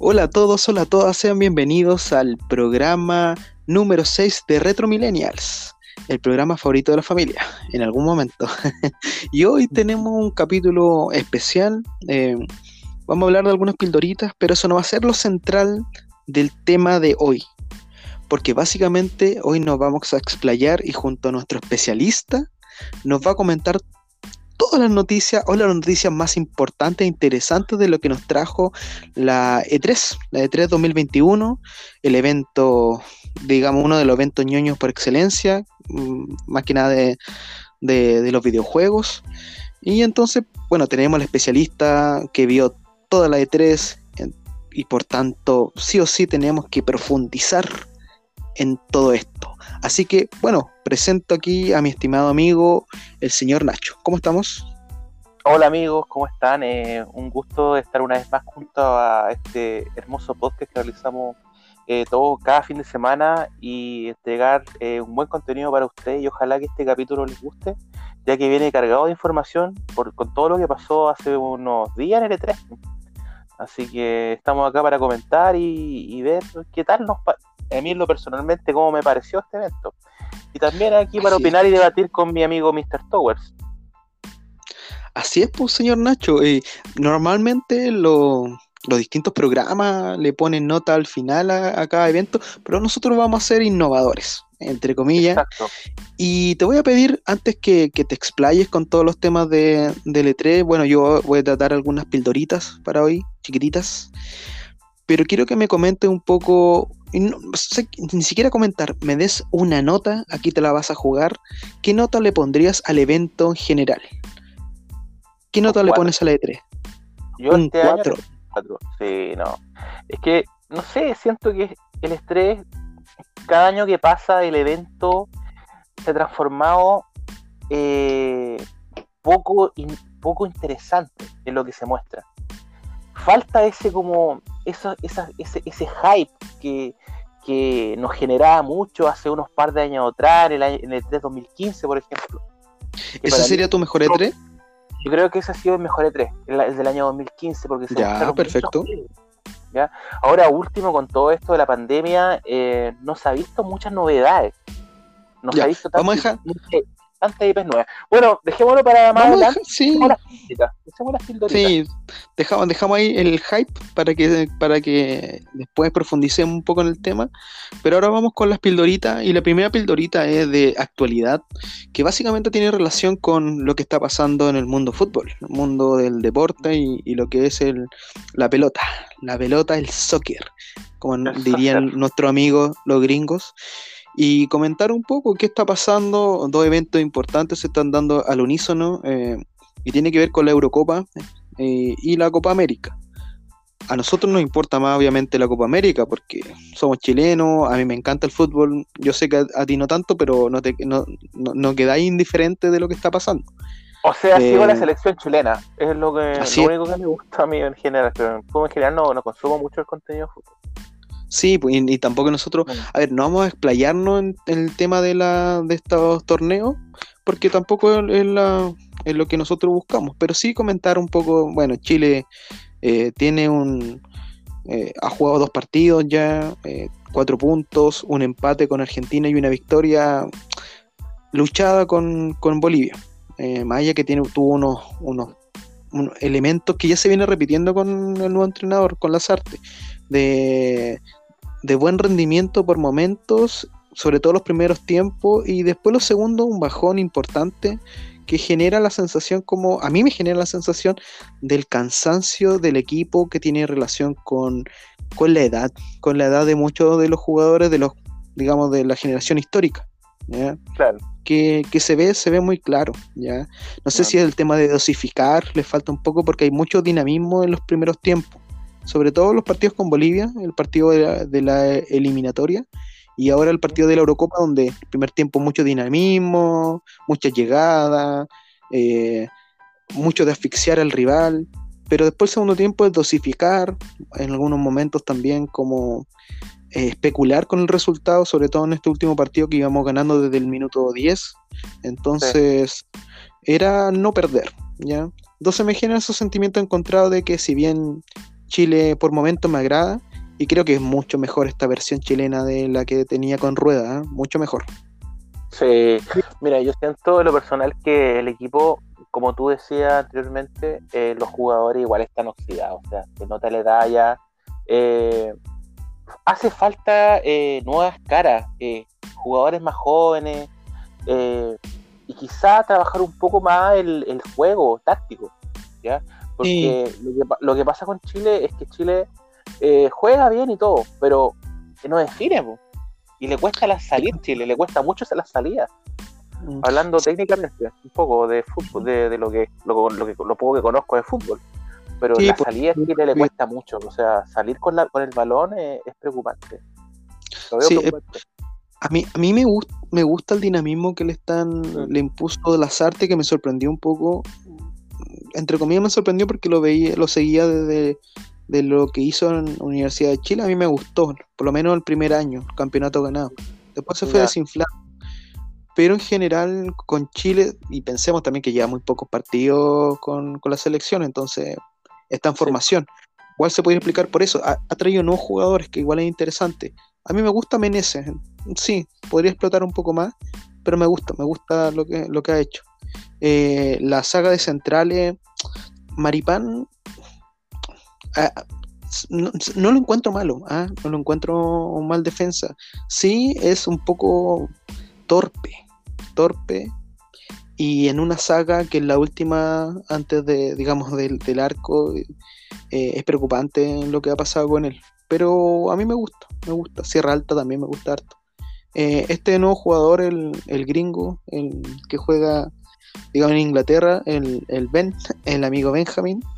Hola a todos, hola a todas, sean bienvenidos al programa número 6 de Retro Millennials, el programa favorito de la familia, en algún momento. y hoy tenemos un capítulo especial, eh, vamos a hablar de algunas pildoritas, pero eso no va a ser lo central del tema de hoy, porque básicamente hoy nos vamos a explayar y junto a nuestro especialista nos va a comentar todas las noticias o las noticias más importantes e interesantes de lo que nos trajo la E3, la E3 2021, el evento, digamos, uno de los eventos ñoños por excelencia, mm, más que nada de, de los videojuegos. Y entonces, bueno, tenemos al especialista que vio toda la E3 y por tanto, sí o sí tenemos que profundizar en todo esto. Así que, bueno, presento aquí a mi estimado amigo, el señor Nacho. ¿Cómo estamos? Hola amigos, ¿cómo están? Eh, un gusto estar una vez más junto a este hermoso podcast que realizamos eh, todo cada fin de semana y entregar eh, un buen contenido para ustedes y ojalá que este capítulo les guste, ya que viene cargado de información por, con todo lo que pasó hace unos días en el E3. Así que estamos acá para comentar y, ver qué tal nos, a mí lo personalmente cómo me pareció este evento. Y también aquí para opinar y debatir con mi amigo Mr. Towers. Así es, pues, señor Nacho. Eh, normalmente los distintos programas le ponen nota al final a, cada evento, pero nosotros vamos a ser innovadores, entre comillas. Exacto. Y te voy a pedir, antes que, te explayes con todos los temas de, de E3, bueno, yo voy a tratar algunas pildoritas para hoy, chiquititas, pero quiero que me comente un poco ni siquiera comentar, me des una nota, aquí te la vas a jugar. ¿Qué nota le pondrías al evento en general? ¿Qué nota le pones a la E3? Yo un 4. Este sí, no. Es que, no sé, siento que el estrés, cada año que pasa, el evento se ha transformado eh, poco, poco interesante en lo que se muestra. Falta ese como ese, ese hype que, nos generaba mucho hace unos par de años atrás, en el, E3 e 2015, por ejemplo. ¿Ese sería tu mejor E3? Yo creo que ese ha sido el mejor E3, el, del año 2015, porque se Ya, perfecto. ¿ya? Ahora, último, con todo esto de la pandemia, eh, no se ha visto muchas novedades. No se ha visto tanto, vamos a dejar, antes de IP9. Bueno, dejémoslo para más adelante. sí, sí dejamos, dejamos ahí el hype para que, para que después profundicemos un poco en el tema. Pero ahora vamos con las pildoritas. Y la primera pildorita es de actualidad, que básicamente tiene relación con lo que está pasando en el mundo fútbol, el mundo del deporte y, lo que es el, la pelota. La pelota, el soccer, como dirían nuestros amigos los gringos y comentar un poco qué está pasando. Dos eventos importantes se están dando al unísono eh, y tiene que ver con la Eurocopa eh, y la Copa América. A nosotros nos importa más obviamente la Copa América porque somos chilenos, a mí me encanta el fútbol, yo sé que a, ti no tanto, pero no, te, no, no, quedáis indiferente de lo que está pasando. O sea, sigo la eh, selección chilena, es lo, que, lo único que me gusta a mí en general, pero en general no, no consumo mucho el contenido de fútbol. Sí, pues, y, tampoco nosotros, a ver, no vamos a explayarnos en, el tema de, la, de estos torneos, porque tampoco es, la, es lo que nosotros buscamos, pero sí comentar un poco, bueno, Chile eh, tiene un, eh, ha jugado dos partidos ya, eh, cuatro puntos, un empate con Argentina y una victoria luchada con, con Bolivia. Maya que tiene, tuvo unos, unos, unos, elementos que ya se viene repitiendo con el nuevo entrenador, con las artes, de de buen rendimiento por momentos, sobre todo los primeros tiempos, y después los segundos un bajón importante que genera la sensación como, a mí me genera la sensación del cansancio del equipo que tiene relación con, con la edad, con la edad de muchos de los jugadores de los, digamos, de la generación histórica. Claro. Que, se ve, se ve muy claro, ¿ya? No sé si es el tema de dosificar, le falta un poco porque hay mucho dinamismo en los primeros tiempos sobre todo los partidos con Bolivia, el partido de la, eliminatoria, y ahora el partido de la Eurocopa, donde el primer tiempo mucho dinamismo, mucha llegada, eh, mucho de asfixiar al rival, pero después el segundo tiempo es dosificar, en algunos momentos también como eh, especular con el resultado, sobre todo en este último partido que íbamos ganando desde el minuto 10, entonces era no perder, ¿ya? Entonces me genera esos sentimientos encontrados de que si bien Chile por momentos me agrada y creo que es mucho mejor esta versión chilena de la que tenía con Rueda, ¿eh? mucho mejor. Sí, mira, yo siento en lo personal que el equipo, como tú decías anteriormente, eh, los jugadores igual están oxidados, o sea, se nota la edad ya. Eh, hace falta nuevas caras, jugadores más jóvenes, y quizá trabajar un poco más el juego táctico, ¿ya? Porque lo, que, pasa con Chile es que Chile eh, juega bien y todo, pero no define, y le cuesta la salir Chile, le cuesta mucho la salida. Mm. Hablando técnicamente, un poco de fútbol, de, lo, que, lo, que lo poco que conozco de fútbol. Pero la salida a Chile le cuesta mucho, o sea, salir con, la, con el balón es, preocupante. Eh, a mí, a mí me, gusta me gusta el dinamismo que le están mm. le impuso de las artes que me sorprendió un poco entre comillas me sorprendió porque lo veía, lo seguía desde de lo que hizo en la Universidad de Chile, a mí me gustó, por lo menos el primer año, el campeonato ganado. Después se fue desinflando. Pero en general con Chile, y pensemos también que lleva muy pocos partidos con, la selección, entonces está en formación. Igual se puede explicar por eso. Ha, traído nuevos jugadores, que igual es interesante. A mí me gusta Meneses, sí, podría explotar un poco más, pero me gusta, me gusta lo que, lo que ha hecho. Eh, la saga de centrales, Maripán, ah, no, lo encuentro malo, ah, no lo encuentro mal defensa. Sí, es un poco torpe, torpe. Y en una saga que es la última, antes de, digamos, del, arco, eh, es preocupante lo que ha pasado con él. Pero a mí me gusta, me gusta. Sierra Alta también me gusta harto. Eh, este nuevo jugador, el, el, gringo, el que juega digamos en Inglaterra, el, el Ben, el amigo Benjamin.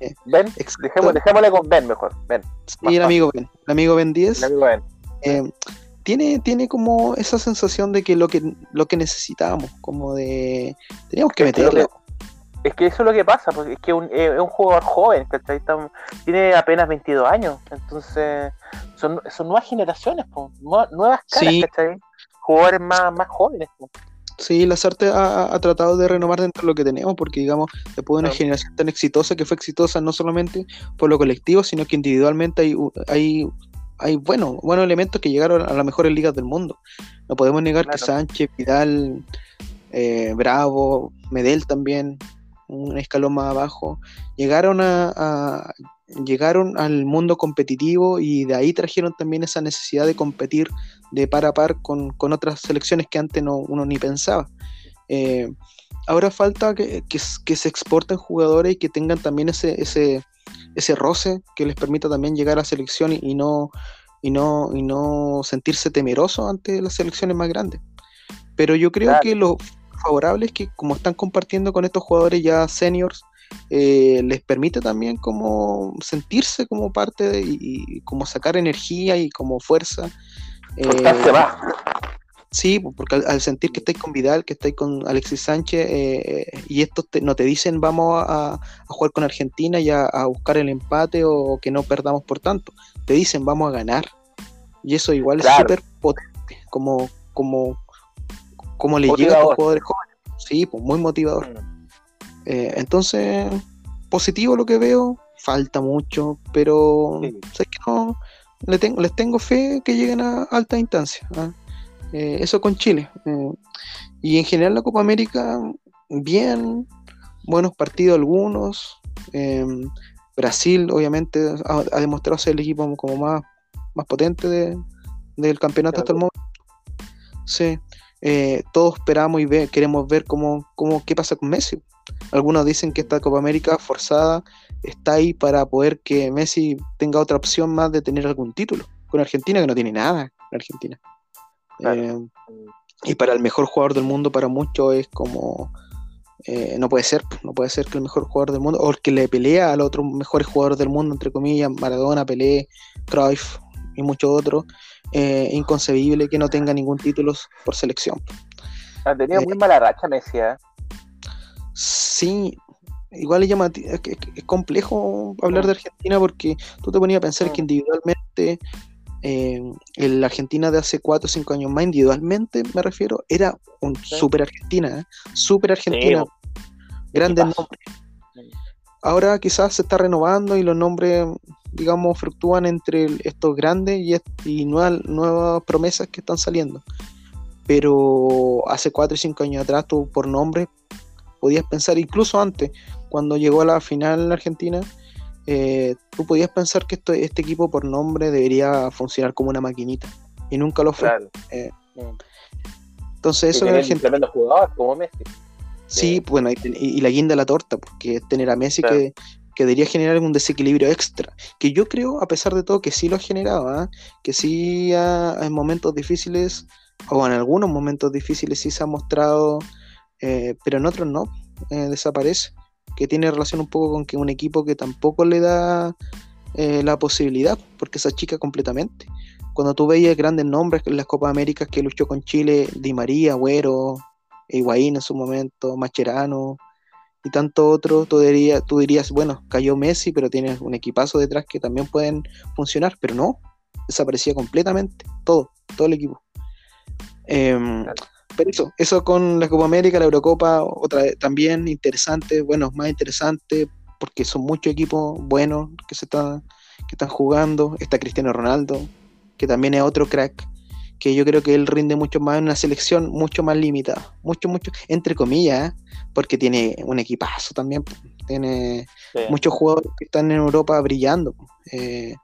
Eh, ben, dejémosle con Ben mejor. Ben. Sí, el amigo Ben, el amigo Ben 10. Eh, tiene, tiene como esa sensación de que lo que, lo que necesitábamos, como de. Teníamos que meterle. Es que eso es lo que pasa, porque es que un, es un jugador joven, ¿cachai? tiene apenas 22 años, entonces son, son nuevas generaciones, nuevas caras, ¿cachai? Jugadores más, más jóvenes. Sí, la ha, ha, tratado de renovar dentro de lo que tenemos, porque digamos, después de una generación tan exitosa, que fue exitosa no solamente por lo colectivo, sino que individualmente hay, hay, hay bueno, buenos elementos que llegaron a las mejores ligas del mundo. No podemos negar que Sánchez, Vidal, eh, Bravo, Medel también, un escalón más abajo, llegaron a, llegaron al mundo competitivo y de ahí trajeron también esa necesidad de competir de par a par con, otras selecciones que antes no, uno ni pensaba. Eh, ahora falta que, se exporten jugadores y que tengan también ese, ese, ese roce que les permita también llegar a la selección y, no, y, no, y no sentirse temeroso ante las selecciones más grandes. Pero yo creo que lo favorable es que como están compartiendo con estos jugadores ya seniors, eh, les permite también como sentirse como parte de, y, como sacar energía y como fuerza. Eh, va. Sí, porque al, sentir que estáis con Vidal, que estáis con Alexis Sánchez, eh, y estos no te dicen vamos a, jugar con Argentina y a, buscar el empate o que no perdamos por tanto, te dicen vamos a ganar. Y eso igual es súper potente, como, como, como le llega a los jugadores jóvenes. Sí, pues muy motivador. Mm. Eh, entonces, positivo lo que veo, falta mucho, pero sé que no, le tengo, les tengo fe que lleguen a alta instancia. ¿ah? Eh, eso con Chile. Eh, y en general la Copa América, bien, buenos partidos algunos. Brasil, obviamente, ha, demostrado ser el equipo como más, más potente del campeonato hasta el momento. Sí. todos esperamos y queremos ver cómo, cómo, qué pasa con Messi. Algunos dicen que esta Copa América forzada está ahí para poder que Messi tenga otra opción más de tener algún título. Con Argentina, que no tiene nada Argentina. Eh, y para el mejor jugador del mundo, para muchos, es como. Eh, no puede ser, no puede ser que el mejor jugador del mundo, o el que le pelea al otro mejor jugador del mundo, entre comillas, Maradona, Pelé, Cruyff y muchos otros, eh, inconcebible que no tenga ningún título por selección. Ha tenido muy mala racha Messi, ¿eh? Sí, igual es, es, complejo hablar de Argentina porque tú te ponías a pensar que individualmente eh, la Argentina de hace 4 o 5 años más, individualmente me refiero, era un super Argentina, ¿eh? super Argentina, grande nombre. ahora quizás se está renovando y los nombres, digamos, fluctúan entre estos grandes y, y nuevas, nuevas promesas que están saliendo. Pero hace 4 y 5 años atrás, tú por nombre podías pensar, incluso antes, cuando llegó a la final en Argentina, eh, tú podías pensar que esto, este equipo por nombre debería funcionar como una maquinita. Y nunca lo fue. Eh, mm. entonces eso es el tremendo jugador como Messi. Sí, bueno, y, la guinda de la torta, porque es tener a Messi que, debería generar un desequilibrio extra. Que yo creo, a pesar de todo, que sí lo ha generado, ¿ah? que sí en momentos difíciles, o en algunos momentos difíciles sí se ha mostrado, eh, pero en otros no, desaparece que tiene relación un poco con que un equipo que tampoco le da eh, la posibilidad, porque se achica completamente. Cuando tú veías grandes nombres en las Copas Américas que luchó con Chile, Di María, Güero, Higuaín en su momento, Macherano y tanto otro, tú dirías, tú dirías, bueno, cayó Messi, pero tienes un equipazo detrás que también pueden funcionar, pero no, desaparecía completamente, todo, todo el equipo. Em, pero eso, eso con la Copa América, la Eurocopa, otra también interesante, bueno, más interesante, porque son muchos equipos buenos que se están, que están jugando. Está Cristiano Ronaldo, que también es otro crack, que yo creo que él rinde mucho más en una selección mucho más limitada, mucho, mucho, entre comillas, ¿eh? porque tiene un equipazo también, tiene muchos jugadores que están en Europa brillando. Eh,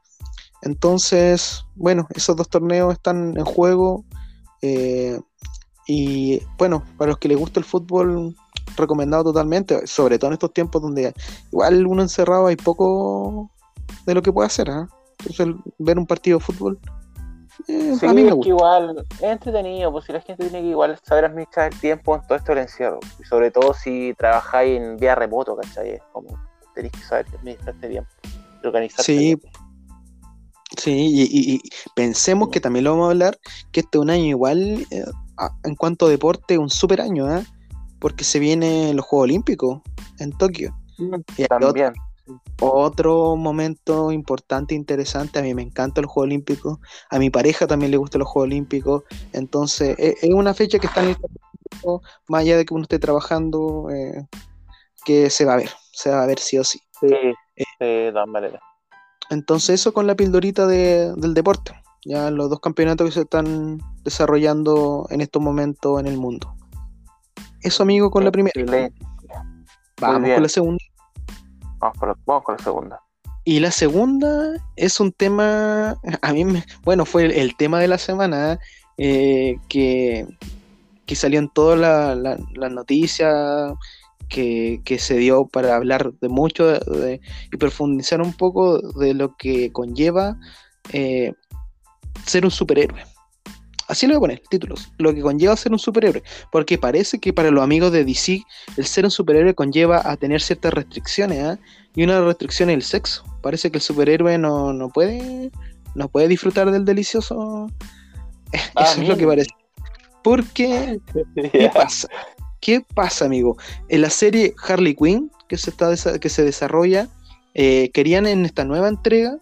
entonces, bueno, esos dos torneos están en juego. Eh, y bueno, para los que les gusta el fútbol, recomendado totalmente, sobre todo en estos tiempos donde igual uno encerrado hay poco de lo que puede hacer. ¿eh? Entonces, ver un partido de fútbol. Eh, a mí me gusta. igual es entretenido, pues si la gente tiene que igual saber administrar el tiempo en todo esto del encierro. Y sobre todo si trabajáis en vía remoto, ¿cachai? como tenéis que saber administrarte bien, organizarte sí. Bien. Sí, y, pensemos que también lo vamos a hablar, que este es un año igual, eh, en cuanto a deporte, un super año, ¿eh? porque se vienen los Juegos Olímpicos en Tokio. También. Otro, momento importante, interesante, a mí me encanta los Juegos Olímpicos, a mi pareja también le gustan los Juegos Olímpicos, entonces e, es, una fecha que está en el más allá de que uno esté trabajando, eh, que se va a ver, se va a ver sí o sí. Sí, eh, entonces eso con la pildorita del deporte ya los dos campeonatos que se están desarrollando en estos momentos en el mundo. Eso, amigo, con la primera. Vamos con la segunda. Vamos con, la, segunda. Y la segunda es un tema, a mí, me, bueno, fue el, tema de la semana eh, que, que, salió en todas las la, noticias, que, se dio para hablar de mucho y profundizar un poco de lo que conlleva eh, ser un superhéroe. Así lo voy a poner, títulos. Lo que conlleva ser un superhéroe. Porque parece que para los amigos de DC, el ser un superhéroe conlleva a tener ciertas restricciones. ¿ah? Y una restricción es el sexo. Parece que el superhéroe no, puede no puede disfrutar del delicioso. Ah, Eso es lo que parece. Porque, ¿qué pasa? ¿Qué pasa, amigo? En la serie Harley Quinn, que se, está, que se desarrolla, eh, querían en esta nueva entrega,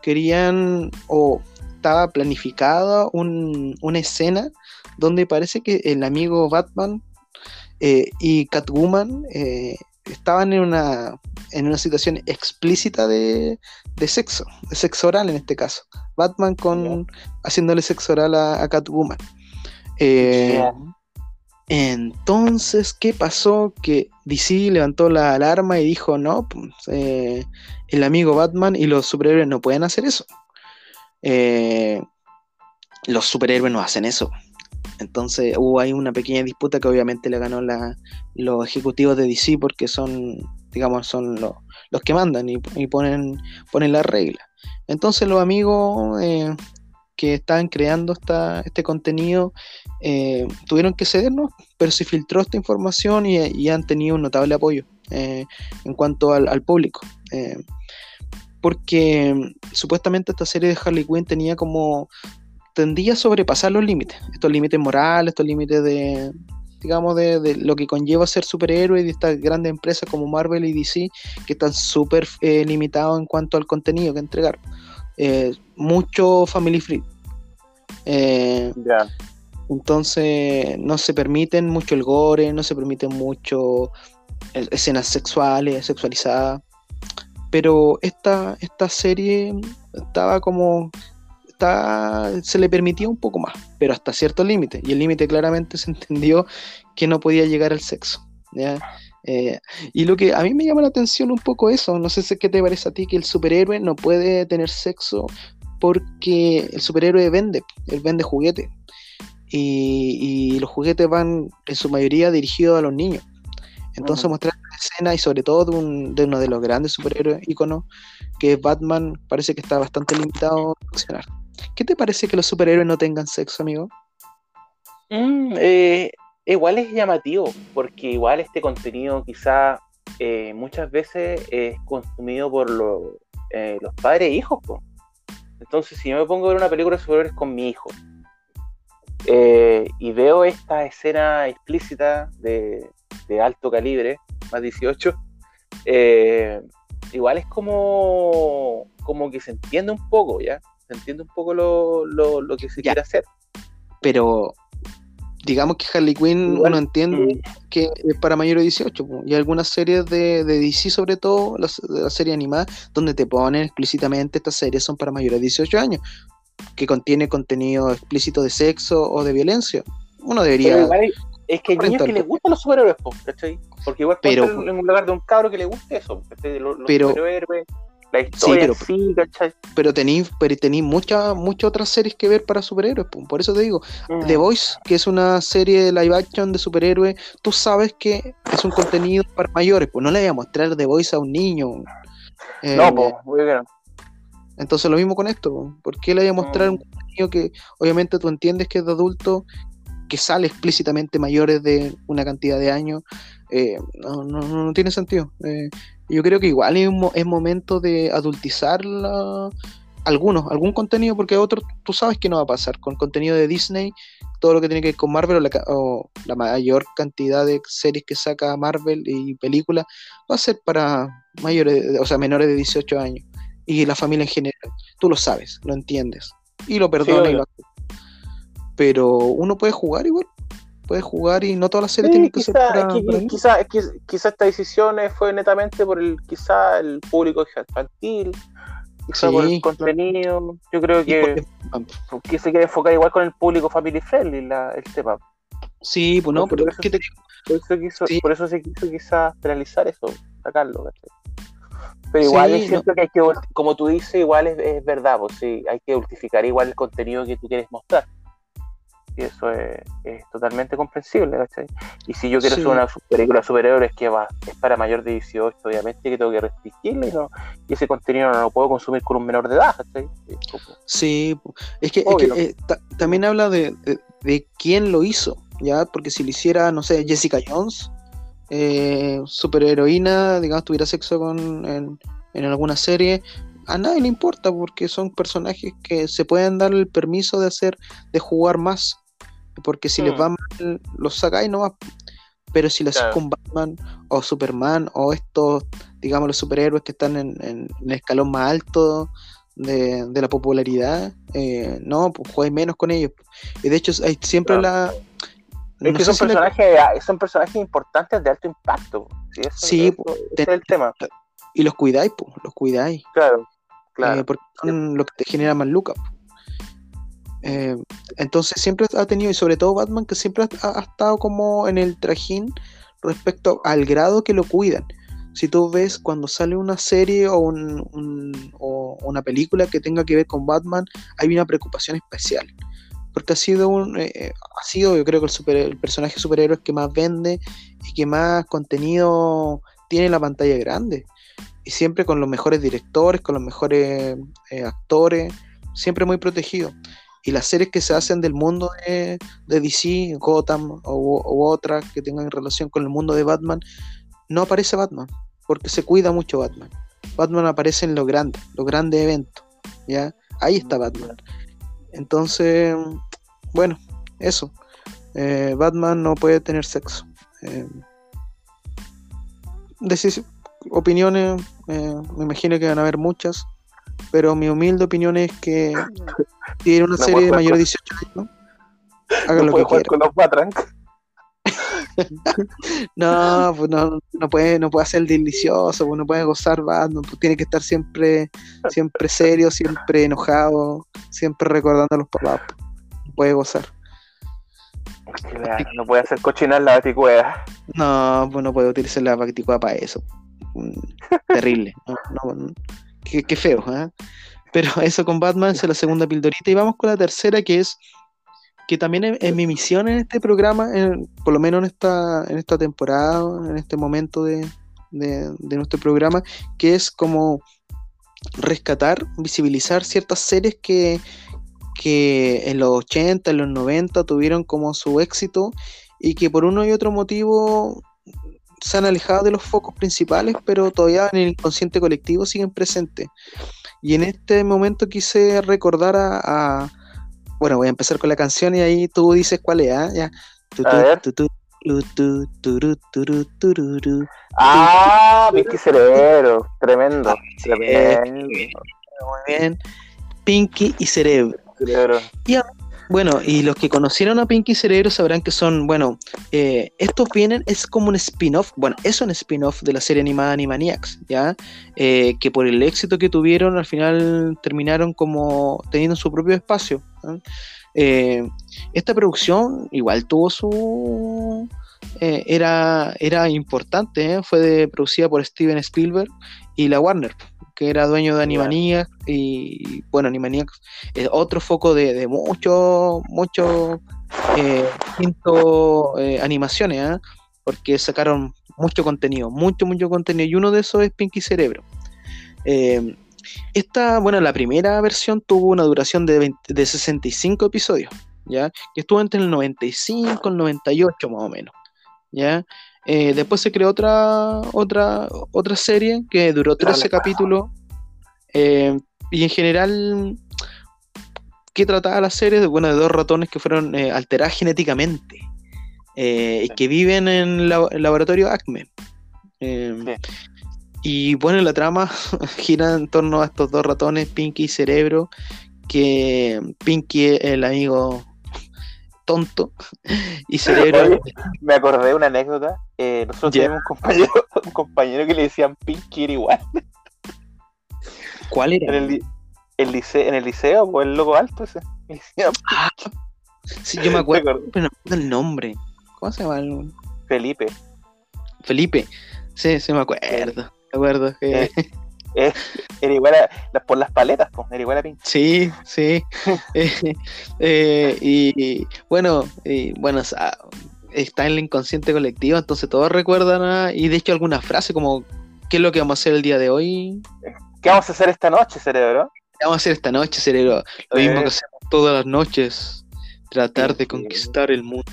querían, o estaba planificada una escena donde parece que el amigo Batman eh, y Catwoman eh, estaban en una, en una situación explícita de, sexo, de sexo oral en este caso. Batman con haciéndole sexo oral a, Catwoman. Eh, entonces, ¿qué pasó? Que DC levantó la alarma y dijo, no, pues, el amigo Batman y los superhéroes no pueden hacer eso. Eh, los superhéroes no hacen eso. Entonces hubo ahí una pequeña disputa que obviamente le ganó la, los ejecutivos de DC porque son, digamos, son los que mandan y, ponen, ponen la regla. Entonces los amigos eh, que estaban creando esta, este contenido eh, tuvieron que cedernos, pero se filtró esta información y, han tenido un notable apoyo en cuanto al público porque supuestamente esta serie de Harley Quinn tenía como tendía a sobrepasar los límites, estos límites morales, estos límites de, digamos, de, lo que conlleva ser superhéroe y de estas grandes empresas como Marvel y DC, que están súper eh, limitados en cuanto al contenido que entregar. Eh, mucho family free. Eh, entonces, no se permiten mucho el gore, no se permiten mucho escenas sexuales, sexualizadas. Pero esta, esta serie estaba como se le permitía un poco más, pero hasta cierto límite. Y el límite claramente se entendió que no podía llegar al sexo. Eh, y lo que a mí me llama la atención un poco eso, no sé si qué te parece a ti, que el superhéroe no puede tener sexo porque el superhéroe vende, él vende juguetes. Y, los juguetes van en su mayoría dirigidos a los niños. Entonces mostrar la escena y sobre todo de, uno de los grandes superhéroes íconos, que es Batman, parece que está bastante limitado a funcionar. ¿Qué te parece que los superhéroes no tengan sexo, amigo? Mm, eh, igual es llamativo, porque igual este contenido quizá eh, muchas veces es consumido por eh, los padres e hijos. Entonces, si yo me pongo a ver una película de superhéroes con mi hijo y veo esta escena explícita de, alto calibre, más 18, igual es como, como que se entiende un poco, ¿ya? entiende un poco lo, que se quiere hacer. Pero digamos que Harley Quinn uno entiende mm. que es para mayores de 18 y algunas series de, DC sobre todo las, la serie animada donde te ponen explícitamente estas series son para mayores de 18 años que contiene contenido explícito de sexo o de violencia uno debería es que hay niños que les gustan los superhéroes porque igual pero, en un lugar de un cabro que le guste eso los, pero, superhéroes la historia sí, pero, Pero tenéis pero tení muchas muchas otras series que ver para superhéroes, por eso te digo, mm. The Voice, que es una serie de live action de superhéroes, tú sabes que es un contenido para mayores, pues no le voy a mostrar The Voice a un niño. Eh, no, pues, muy bien. Entonces lo mismo con esto, ¿por qué le voy a mostrar mm. un contenido que obviamente tú entiendes que es de adulto, que sale explícitamente mayores de una cantidad de años? Eh, no, no, no, tiene sentido. Eh, yo creo que igual es, momento de adultizar algunos, algún contenido, porque otro tú sabes que no va a pasar. Con contenido de Disney, todo lo que tiene que ver con Marvel o la, mayor cantidad de series que saca Marvel y películas, va a ser para mayores, o sea, menores de 18 años. Y la familia en general. Tú lo sabes, lo entiendes. Y lo perdonas. Pero uno puede jugar igual. Puedes jugar y no todas las series tienen que ser para, quizá, quizá, esta decisión fue netamente por el quizá el público infantil quizá por el contenido. Yo creo que, que se quiere enfocar igual con el público family friendly la, el tema. Sí pues no pero por, eso, por, eso quiso, por eso se quiso quizás penalizar eso sacarlo pero igual es cierto que hay que como tú dices igual es, es verdad pues sí hay que justificar igual el contenido que tú quieres mostrar y eso es, totalmente comprensible, ¿cachai? Y si yo quiero hacer una película de superhéroes que va, es para mayor de 18, obviamente que tengo que restringirla y, no, y ese contenido no lo puedo consumir con un menor de edad, ¿cachai? Sí, es que, eh, también habla de, de, quién lo hizo, ¿ya? Porque si lo hiciera, no sé, Jessica Jones, eh, superheroína, digamos, tuviera sexo con, en, en alguna serie, a nadie le importa porque son personajes que se pueden dar el permiso de hacer, de jugar más. Porque si les mm. va mal, los sacáis nomás. Pero si lo haces con Batman o Superman o estos, digamos, los superhéroes que están en, el escalón más alto de, la popularidad, eh, no, pues juegues menos con ellos. Y de hecho, hay siempre la. Es que son, personajes, son personajes importantes de alto impacto. Sí, pues, es el tema. Y los cuidáis, pues, los cuidáis. Claro, claro. Eh, porque son lo que te genera más lucas. Eh, entonces siempre ha tenido, y sobre todo Batman, que siempre ha, estado como en el trajín respecto al grado que lo cuidan. Si tú ves cuando sale una serie o, una película que tenga que ver con Batman, hay una preocupación especial. Porque ha sido un, eh, ha sido yo creo que el, personaje superhéroe que más vende y que más contenido tiene en la pantalla grande. Y siempre con los mejores directores, con los mejores eh, actores, siempre muy protegido y las series que se hacen del mundo de, DC, Gotham o, otras que tengan relación con el mundo de Batman, no aparece Batman, porque se cuida mucho Batman. Batman aparece en los grandes, los grandes eventos, ¿ya? Ahí está Batman. Entonces, bueno, eso. Eh, Batman no puede tener sexo. Eh, opiniones, eh, me imagino que van a haber muchas pero mi humilde opinión es que tiene una serie de mayores de 18 años, hagan lo que quieran. Con los no, pues no, no puede, no puede ser delicioso, pues no puede gozar Batman, pues tiene que estar siempre, siempre serio, siempre enojado, siempre recordando a los papás. Pues. No puede gozar. No puede hacer cochinar la baticueva. No, pues no puede utilizar la baticueva para eso. Mm, terrible. Qué, feo, ¿eh? Pero eso con Batman es la segunda pildorita. Y vamos con la tercera, que es que también es, mi misión en este programa, por lo menos en esta, en esta temporada, en este momento de, nuestro programa, que es como rescatar, visibilizar ciertas series que, que en los 80, en los 90 tuvieron como su éxito y que por uno y otro motivo se han alejado de los focos principales, pero todavía en el inconsciente colectivo siguen presentes. Y en este momento quise recordar a bueno, voy a empezar con la canción y ahí tú dices cuál es, ¿ah? Ya. Ah, Pinky Cerebro, tremendo. tremendo. Muy bien. Pinky y Cerebro. Cerebro. Y bueno, y los que conocieron a Pinky Cerebro sabrán que son, bueno, eh, estos vienen, es como un spin-off, bueno, es un spin-off de la serie animada Animaniacs, ¿ya? Eh, que por el éxito que tuvieron al final terminaron como teniendo su propio espacio. Eh, esta producción igual tuvo su... era, era importante, fue producida por Steven Spielberg y la Warner que era dueño de Animaniacs y bueno, Animaniacs es otro foco de, de mucho, mucho eh, eh animaciones, ¿ah? porque sacaron mucho contenido, mucho, mucho contenido y uno de esos es Pinky Cerebro. Eh, esta, bueno, la primera versión tuvo una duración de, de 65 episodios, ¿ya? Que estuvo entre el 95 y el 98 más o menos, ¿ya? Eh, después se creó otra, otra, otra serie que duró 13 capítulos. Eh, y en general, ¿qué trataba la serie? Bueno, de dos ratones que fueron eh, alterados genéticamente. y que viven en el laboratorio Acme. Y bueno, la trama gira en torno a estos dos ratones, Pinky y Cerebro, que Pinky es el amigo tonto y cerebro. me acordé de una anécdota. Eh, nosotros teníamos un compañero, un compañero que le decían Pinky era igual. ¿Cuál era? En el, el liceo, en el liceo, o el logo alto ese. Ah, sí, yo me acuerdo, pero no me el nombre. ¿Cómo se llama el Felipe. Felipe. Sí, sí me acuerdo. Me acuerdo. que eh, eh, era igual a, por las paletas, pues, era igual a Pink. Sí, sí. Eh, y bueno, y, bueno, está en el inconsciente colectivo, entonces todos recuerdan, y de hecho alguna frase como, ¿qué es lo que vamos a hacer el día de hoy? ¿Qué vamos a hacer esta noche, cerebro? ¿Qué vamos a hacer esta noche, cerebro? Lo mismo que hacemos todas las noches, tratar de conquistar el mundo.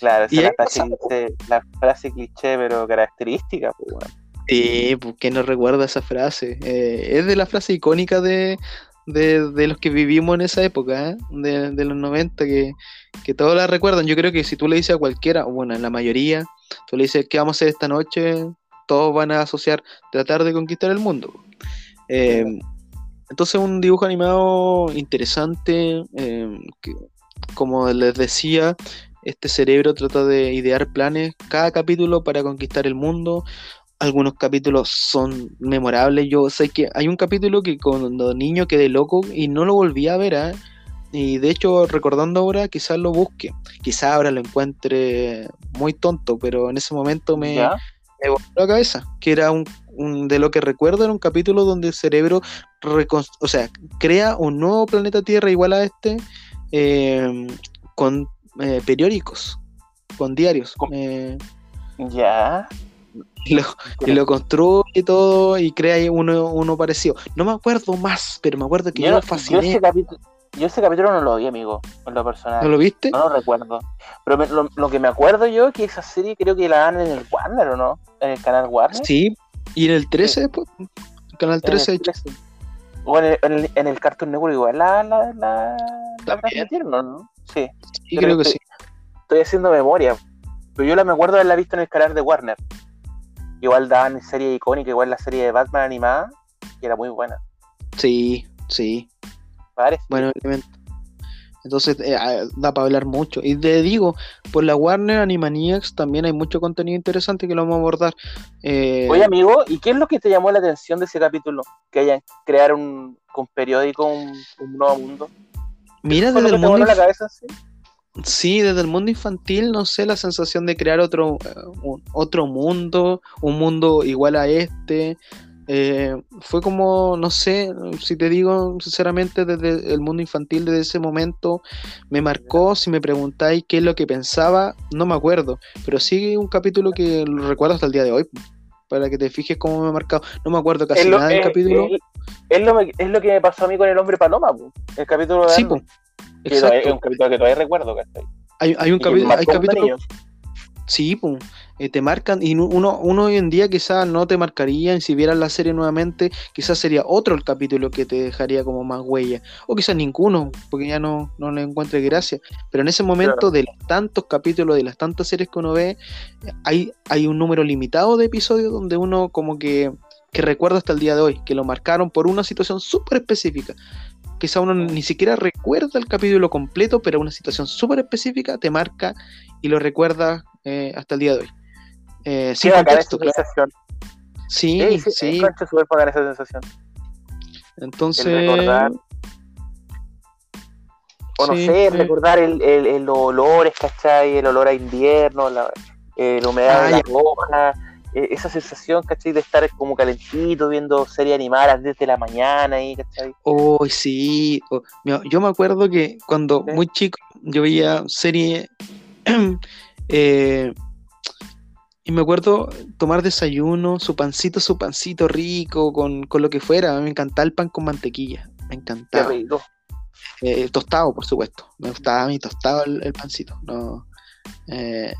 Claro, esa es la frase, cliché, la frase cliché, pero característica, pues, bueno. Sí, porque no recuerda esa frase. Eh, es de la frase icónica de, los que vivimos en esa época, ¿eh? de, los 90, que, todos la recuerdan. Yo creo que si tú le dices a cualquiera, bueno, en la mayoría, tú le dices qué vamos a hacer esta noche, todos van a asociar tratar de conquistar el mundo. Eh, entonces un dibujo animado interesante, como les decía, este cerebro trata de idear planes cada capítulo para conquistar el mundo algunos capítulos son memorables. Yo sé que hay un capítulo que cuando niño quedé loco y no lo volví a ver. ¿eh? Y de hecho, recordando ahora, quizás lo busque. Quizás ahora lo encuentre muy tonto, pero en ese momento me, me volvió la cabeza. Que era un, de lo que recuerdo, era un capítulo donde el cerebro o sea, crea un nuevo planeta Tierra igual a este eh, con eh, periódicos, con diarios. Eh, ya. Y lo, y lo construye todo y crea uno, uno parecido. No me acuerdo más, pero me acuerdo que yo, fasciné. Yo ese, capítulo, no lo vi, amigo, en lo personal. ¿No lo viste? No lo recuerdo. Pero lo, que me acuerdo yo es que esa serie creo que la dan en el Warner, ¿o no? En el canal Warner. Sí, y en el 13 después. El canal 13. O en el, en, el, en el Cartoon Network igual la, la, la, la transmitieron, ¿no? Sí. sí creo que sí. Estoy haciendo memoria. Pero yo la me acuerdo de haberla visto en el canal de Warner. Igual daban serie icónica, igual la serie de Batman animada, que era muy buena. Sí, sí. Parece. Bueno, Entonces eh, ah, da para hablar mucho. Y te digo, por la Warner Animaniacs también hay mucho contenido interesante que lo vamos a abordar. Eh, Oye, amigo, ¿y qué es lo que te llamó la atención de ese capítulo? Que hayan crear un con periódico un, nuevo mundo. Mira, desde el mundo. La cabeza, ¿sí? Sí, desde el mundo infantil, no sé, la sensación de crear otro, eh, otro mundo, un mundo igual a este. Eh, fue como, no sé, si te digo sinceramente, desde el mundo infantil, desde ese momento, me marcó. Si me preguntáis qué es lo que pensaba, no me acuerdo, pero sí un capítulo que lo recuerdo hasta el día de hoy, para que te fijes cómo me ha marcado. No me acuerdo casi nada del capítulo. Es, lo, es, lo, que me pasó a mí con el hombre paloma, el capítulo de. Sí, pues es un capítulo que todavía recuerdo, Hay, hay un capítulo, hay capítulo, Sí, pues, te marcan, y uno, uno hoy en día quizás no te marcaría, y si vieras la serie nuevamente, quizás sería otro el capítulo que te dejaría como más huella, o quizás ninguno, porque ya no, no le encuentre gracia, pero en ese momento de los tantos capítulos, de las tantas series que uno ve, hay, hay un número limitado de episodios donde uno como que, que recuerda hasta el día de hoy, que lo marcaron por una situación súper específica quizá uno ni siquiera recuerda el capítulo completo, pero una situación súper específica te marca y lo recuerda eh, hasta el día de hoy. Eh, sí, contexto, claro. sensación. Sí, sí. sí. esa sensación. Entonces. recordar. O no sé, recordar el, el, el olores, ¿cachai? El olor a invierno, la, la humedad ah, de las hojas e, esa sensación, ¿cachai? De estar como calentito viendo series animadas desde la mañana ahí, ¿cachai? Oh, sí. yo me acuerdo que cuando muy chico yo veía serie eh, y me acuerdo tomar desayuno, su pancito, su pancito rico, con, con lo que fuera. Me encantaba el pan con mantequilla. Me encantaba. Qué rico. Eh, tostado, por supuesto. Me gustaba a mí tostado el, el pancito. No, eh,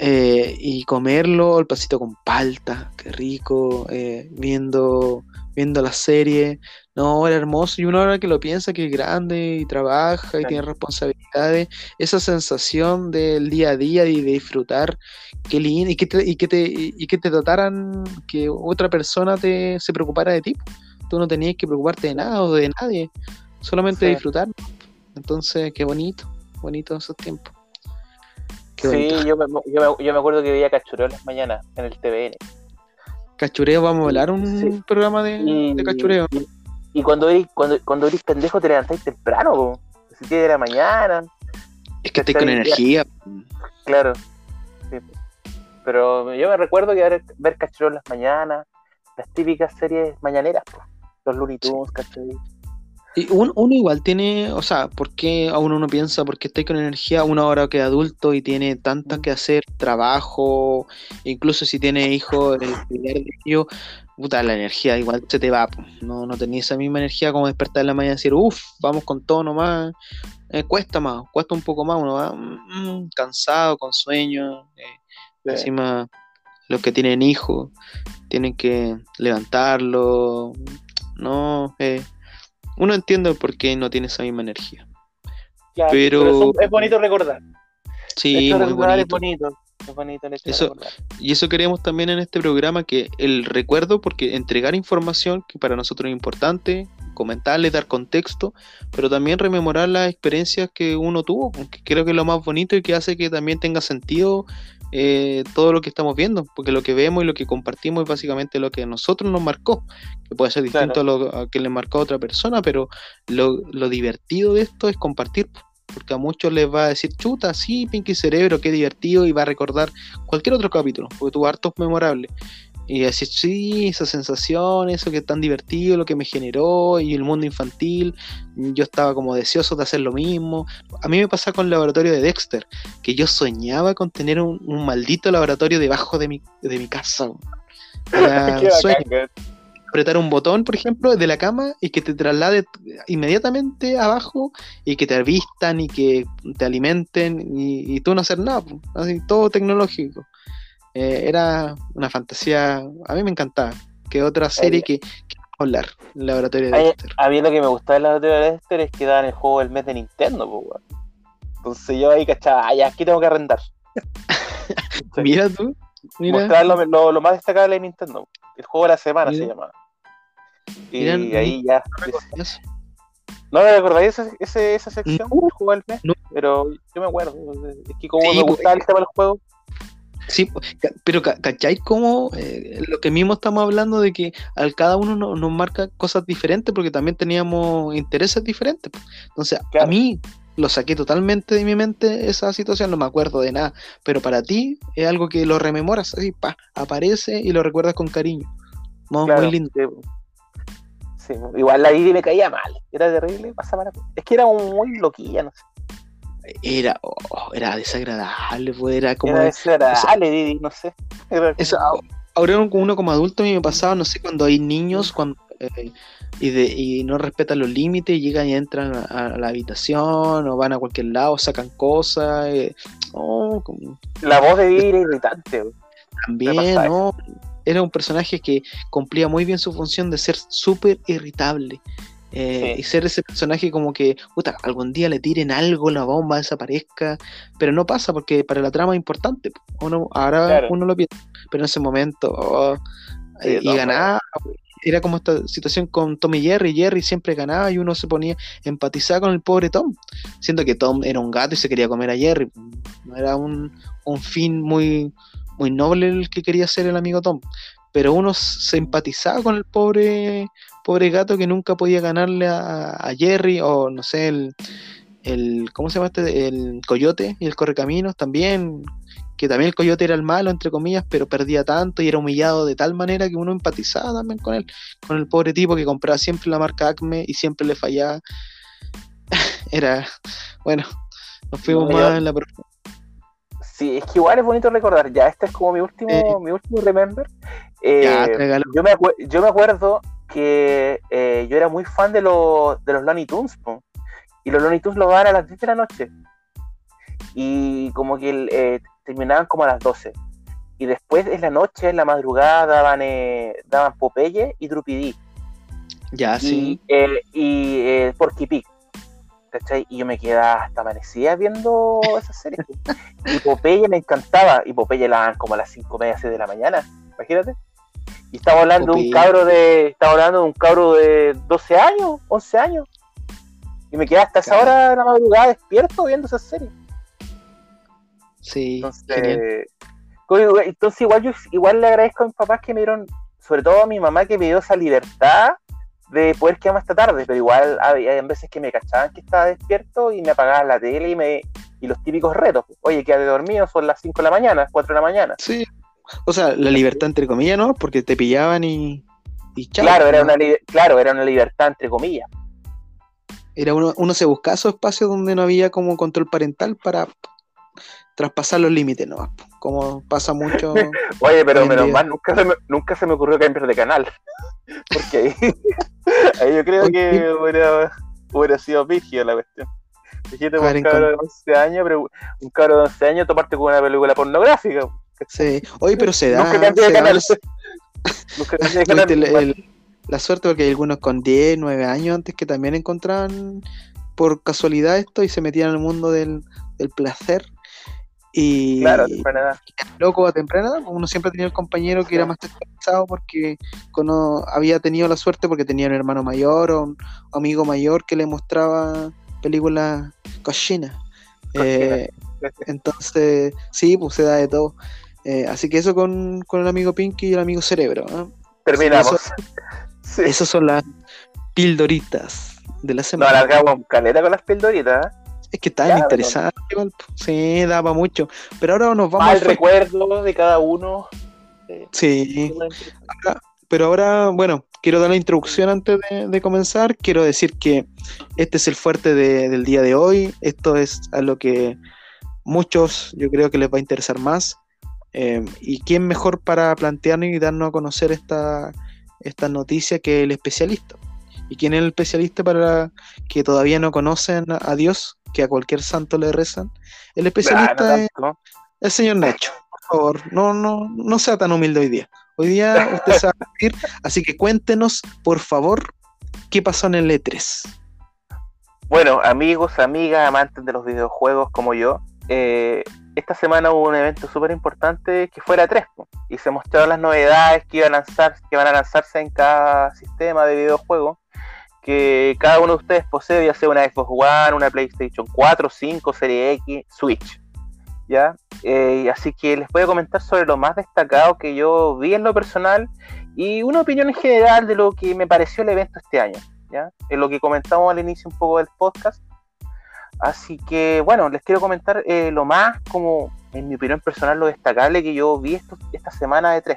eh, y comerlo, el pasito con palta, qué rico, eh, viendo, viendo la serie, no, era hermoso, y uno ahora que lo piensa que es grande y trabaja y tiene responsabilidades, esa sensación del día a día y de disfrutar, qué lindo, y que te, y que te, y que te trataran, que otra persona te, se preocupara de ti, tú no tenías que preocuparte de nada o de nadie, solamente disfrutar, entonces qué bonito, bonito esos tiempos sí, yo me, yo, me, yo me, acuerdo que veía Cachureo las mañanas en el TVN. Cachureo, vamos a hablar un programa de, de cachureo. Y, cuando, eres, cuando, cuando eres pendejo te levantáis temprano, si que de la mañana. Es que estoy con energía. Claro. Pero yo me recuerdo que ver, ver Cachureo las mañanas, las típicas series mañaneras, los Looney Tunes, sí. Y uno, igual tiene, o sea, ¿por qué a uno no piensa, porque está con energía una hora que adulto y tiene tantas que hacer, trabajo, incluso si tiene hijos, el primer de puta, la energía igual se te va, no, no tenía esa misma energía como despertar en la mañana y decir, uff, vamos con todo nomás, eh, cuesta más, cuesta un poco más, uno va mm, cansado, con sueño, eh, encima los que tienen hijos tienen que levantarlo, no, eh, uno entiende por qué no tiene esa misma energía. pero, es bonito recordar. Sí, muy bonito. Es bonito. Es bonito eso, y eso queremos también en este programa, que el recuerdo, porque entregar información, que para nosotros es importante, comentarle, dar contexto, pero también rememorar las experiencias que uno tuvo, que creo que es lo más bonito y que hace que también tenga sentido eh, todo lo que estamos viendo, porque lo que vemos y lo que compartimos es básicamente lo que a nosotros nos marcó, que puede ser distinto a lo que le marcó a otra persona, pero lo, divertido de esto es compartir, porque a muchos les va a decir, chuta, sí, Pinky Cerebro, qué divertido, y va a recordar cualquier otro capítulo, porque tuvo hartos memorables. Y decir, sí, esa sensación, eso que es tan divertido, lo que me generó, y el mundo infantil, yo estaba como deseoso de hacer lo mismo. A mí me pasa con el laboratorio de Dexter, que yo soñaba con tener un, maldito laboratorio debajo de mi, de mi casa. Apretar un botón, por ejemplo, de la cama y que te traslade inmediatamente abajo y que te avistan y que te alimenten y, y tú no hacer nada, así, todo tecnológico. Eh, era una fantasía, a mí me encantaba, que otra serie que, que hablar, el laboratorio de Dexter. A mí lo que me gustaba del laboratorio de Dexter es que daban el juego del mes de Nintendo, pues, Entonces yo ahí cachaba, ah, ya, aquí tengo que arrendar. Mira tú, mira. lo, lo, más destacable de Nintendo, el juego de la semana se llamaba. Y ahí ya. ¿No me recordáis esa, esa, sección no, Pero yo me acuerdo. Es que como me gustaba el tema del juego. Sí, pero ¿cacháis cómo eh, lo que mismo estamos hablando de que al cada uno nos marca cosas diferentes porque también teníamos intereses diferentes? Entonces, a mí lo saqué totalmente de mi mente esa situación, no me acuerdo de nada, pero para ti es algo que lo rememoras así, pa, aparece y lo recuerdas con cariño. Muy, lindo. Sí, igual la Didi me caía mal, era terrible, pasaba Es que era muy loquilla, no sé era, oh, era desagradable, pues, era como. Era desagradable, Didi, no sé. ahora uno como adulto a mí me pasaba, no sé, cuando hay niños cuando, eh, y, de, y no respetan los límites, llegan y entran a, la habitación o van a cualquier lado, sacan cosas. Eh, oh, la voz de Didi era irritante. También, ¿no? Era un personaje que cumplía muy bien su función de ser súper irritable. Eh, y ser ese personaje como que, puta, algún día le tiren algo, la bomba desaparezca, pero no pasa porque para la trama es importante. Uno, ahora uno lo piensa, pero en ese momento, oh, eh, y ganaba, era como esta situación con Tom y Jerry, Jerry siempre ganaba y uno se ponía empatizar con el pobre Tom, siendo que Tom era un gato y se quería comer a Jerry, no era un, un fin muy, muy noble el que quería ser el amigo Tom, pero uno se empatizaba con el pobre pobre gato que nunca podía ganarle a, Jerry o no sé, el, el, ¿cómo se llama este? El coyote y el correcaminos también, que también el coyote era el malo, entre comillas, pero perdía tanto y era humillado de tal manera que uno empatizaba también con él, con el pobre tipo que compraba siempre la marca Acme y siempre le fallaba. era, bueno, nos fuimos más en la Sí, es que igual es bonito recordar, ya este es como mi último, mi último remember. Eh, yo, me yo me acuerdo que eh, yo era muy fan de, los de los Looney Tunes, y los Looney Tunes lo daban a las 10 de la noche. Y como que eh, terminaban como a las 12. Y después en la noche, en la madrugada, daban, eh, daban Popeye y Drupidí. Ya, sí. y Porky Pig. ¿Cachai? Y yo me quedaba hasta amanecía viendo esa serie. y Popeye me encantaba. Y Popeye la daban como a las 5 media, 6 de la mañana. Imagínate. Y estaba hablando de un cabro de. Estaba hablando de un cabro de 12 años, 11 años. Y me quedé hasta esa hora de la madrugada despierto viendo esa serie. Sí. Entonces, entonces igual yo igual le agradezco a mis papás que me dieron, sobre todo a mi mamá que me dio esa libertad de poder quedarme hasta tarde, pero igual había veces que me cachaban que estaba despierto y me apagaban la tele y me y los típicos retos. Oye, quédate dormido, son las 5 de la mañana, 4 de la mañana. Sí, o sea, la libertad entre comillas, ¿no? Porque te pillaban y, claro, era una claro, era una libertad entre comillas. Era uno, uno se buscaba esos espacios donde no había como control parental para traspasar los límites, ¿no? Como pasa mucho. Oye, pero menos mal, nunca se, me, nunca se me ocurrió cambiar de canal. Porque ahí, yo creo que hubiera, hubiera sido vigio la cuestión. Dijiste un cabro de 11 años, pero un cabro de 11 años toparte con una película pornográfica. Sí, oye, pero se da. la suerte porque hay algunos con 10, 9 años antes que también encontraban por casualidad esto y se metían al mundo del, placer. Y claro, temprana. Loco a temprana uno siempre tenía el compañero que era más especializado porque había tenido la suerte porque tenía un hermano mayor o un amigo mayor que le mostraba películas cochinas. Eh, entonces, sí, pues se da de todo. Eh, así que eso con, el amigo Pinky y el amigo Cerebro. Terminamos. Esas son las pildoritas de la semana. No alargamos caleta con las pildoritas. ¿eh? Es que está interesante, sí, daba mucho. Pero ahora nos vamos al recuerdo de cada uno. Sí. pero ahora, bueno, quiero dar la introducción antes de, comenzar. Quiero decir que este es el fuerte del día de hoy. Esto es a lo que muchos yo creo que les va a interesar más. Em, ¿Y quién mejor para plantearnos y darnos a conocer esta, esta noticia que el especialista? ¿Y quién es el especialista para que todavía no conocen a Dios, que a cualquier santo le rezan? El especialista es el señor Nacho. Por favor, no, no, no sea tan humilde hoy día. Hoy día usted se va a decir, así que cuéntenos, por favor, qué pasó en el E3. Bueno, amigos, amigas, amantes de los videojuegos como yo, eh, esta semana hubo un evento súper importante que fue la 3 y se mostraron las novedades que iban a lanzar, que van a lanzarse en cada sistema de videojuego que cada uno de ustedes posee, ya sea una Xbox One, una PlayStation 4, 5, Serie X, Switch. ¿Ya? Eh, así que les voy a comentar sobre lo más destacado que yo vi en lo personal y una opinión en general de lo que me pareció el evento este año. ¿ya? En lo que comentamos al inicio un poco del podcast. Así que, bueno, les quiero comentar eh, lo más, como en mi opinión personal, lo destacable que yo vi esta semana de tres.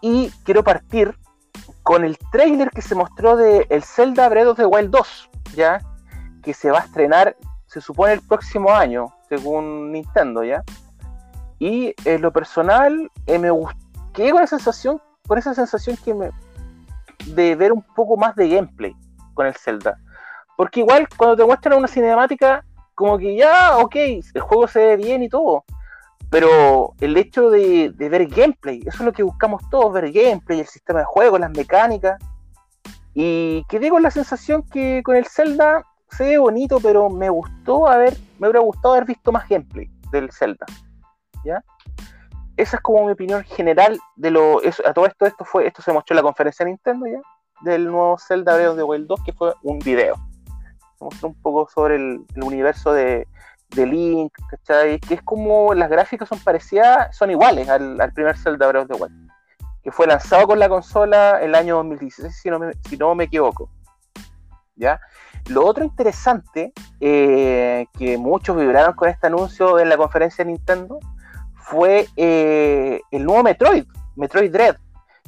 Y quiero partir con el trailer que se mostró de el Zelda Breath of the Wild 2, ¿ya? Que se va a estrenar, se supone, el próximo año, según Nintendo, ¿ya? Y en lo personal, eh, me gustó, con esa sensación, con esa sensación que me, de ver un poco más de gameplay con el Zelda. Porque igual cuando te muestran una cinemática, como que ya, ok, el juego se ve bien y todo. Pero el hecho de, ver gameplay, eso es lo que buscamos todos, ver gameplay, el sistema de juego, las mecánicas. Y quedé con la sensación que con el Zelda se ve bonito, pero me gustó haber, me hubiera gustado haber visto más gameplay del Zelda. ¿Ya? Esa es como mi opinión general de lo. a todo esto, esto fue, esto se mostró en la conferencia de Nintendo ya, del nuevo Zelda Breath of the Wild 2, que fue un video mostró un poco sobre el, universo de, Link, ¿cachai? Que es como las gráficas son parecidas, son iguales al, primer Zelda Breath of the que fue lanzado con la consola el año 2016, si no me, si no me equivoco. ¿Ya? Lo otro interesante, eh, que muchos vibraron con este anuncio en la conferencia de Nintendo, fue eh, el nuevo Metroid, Metroid Dread,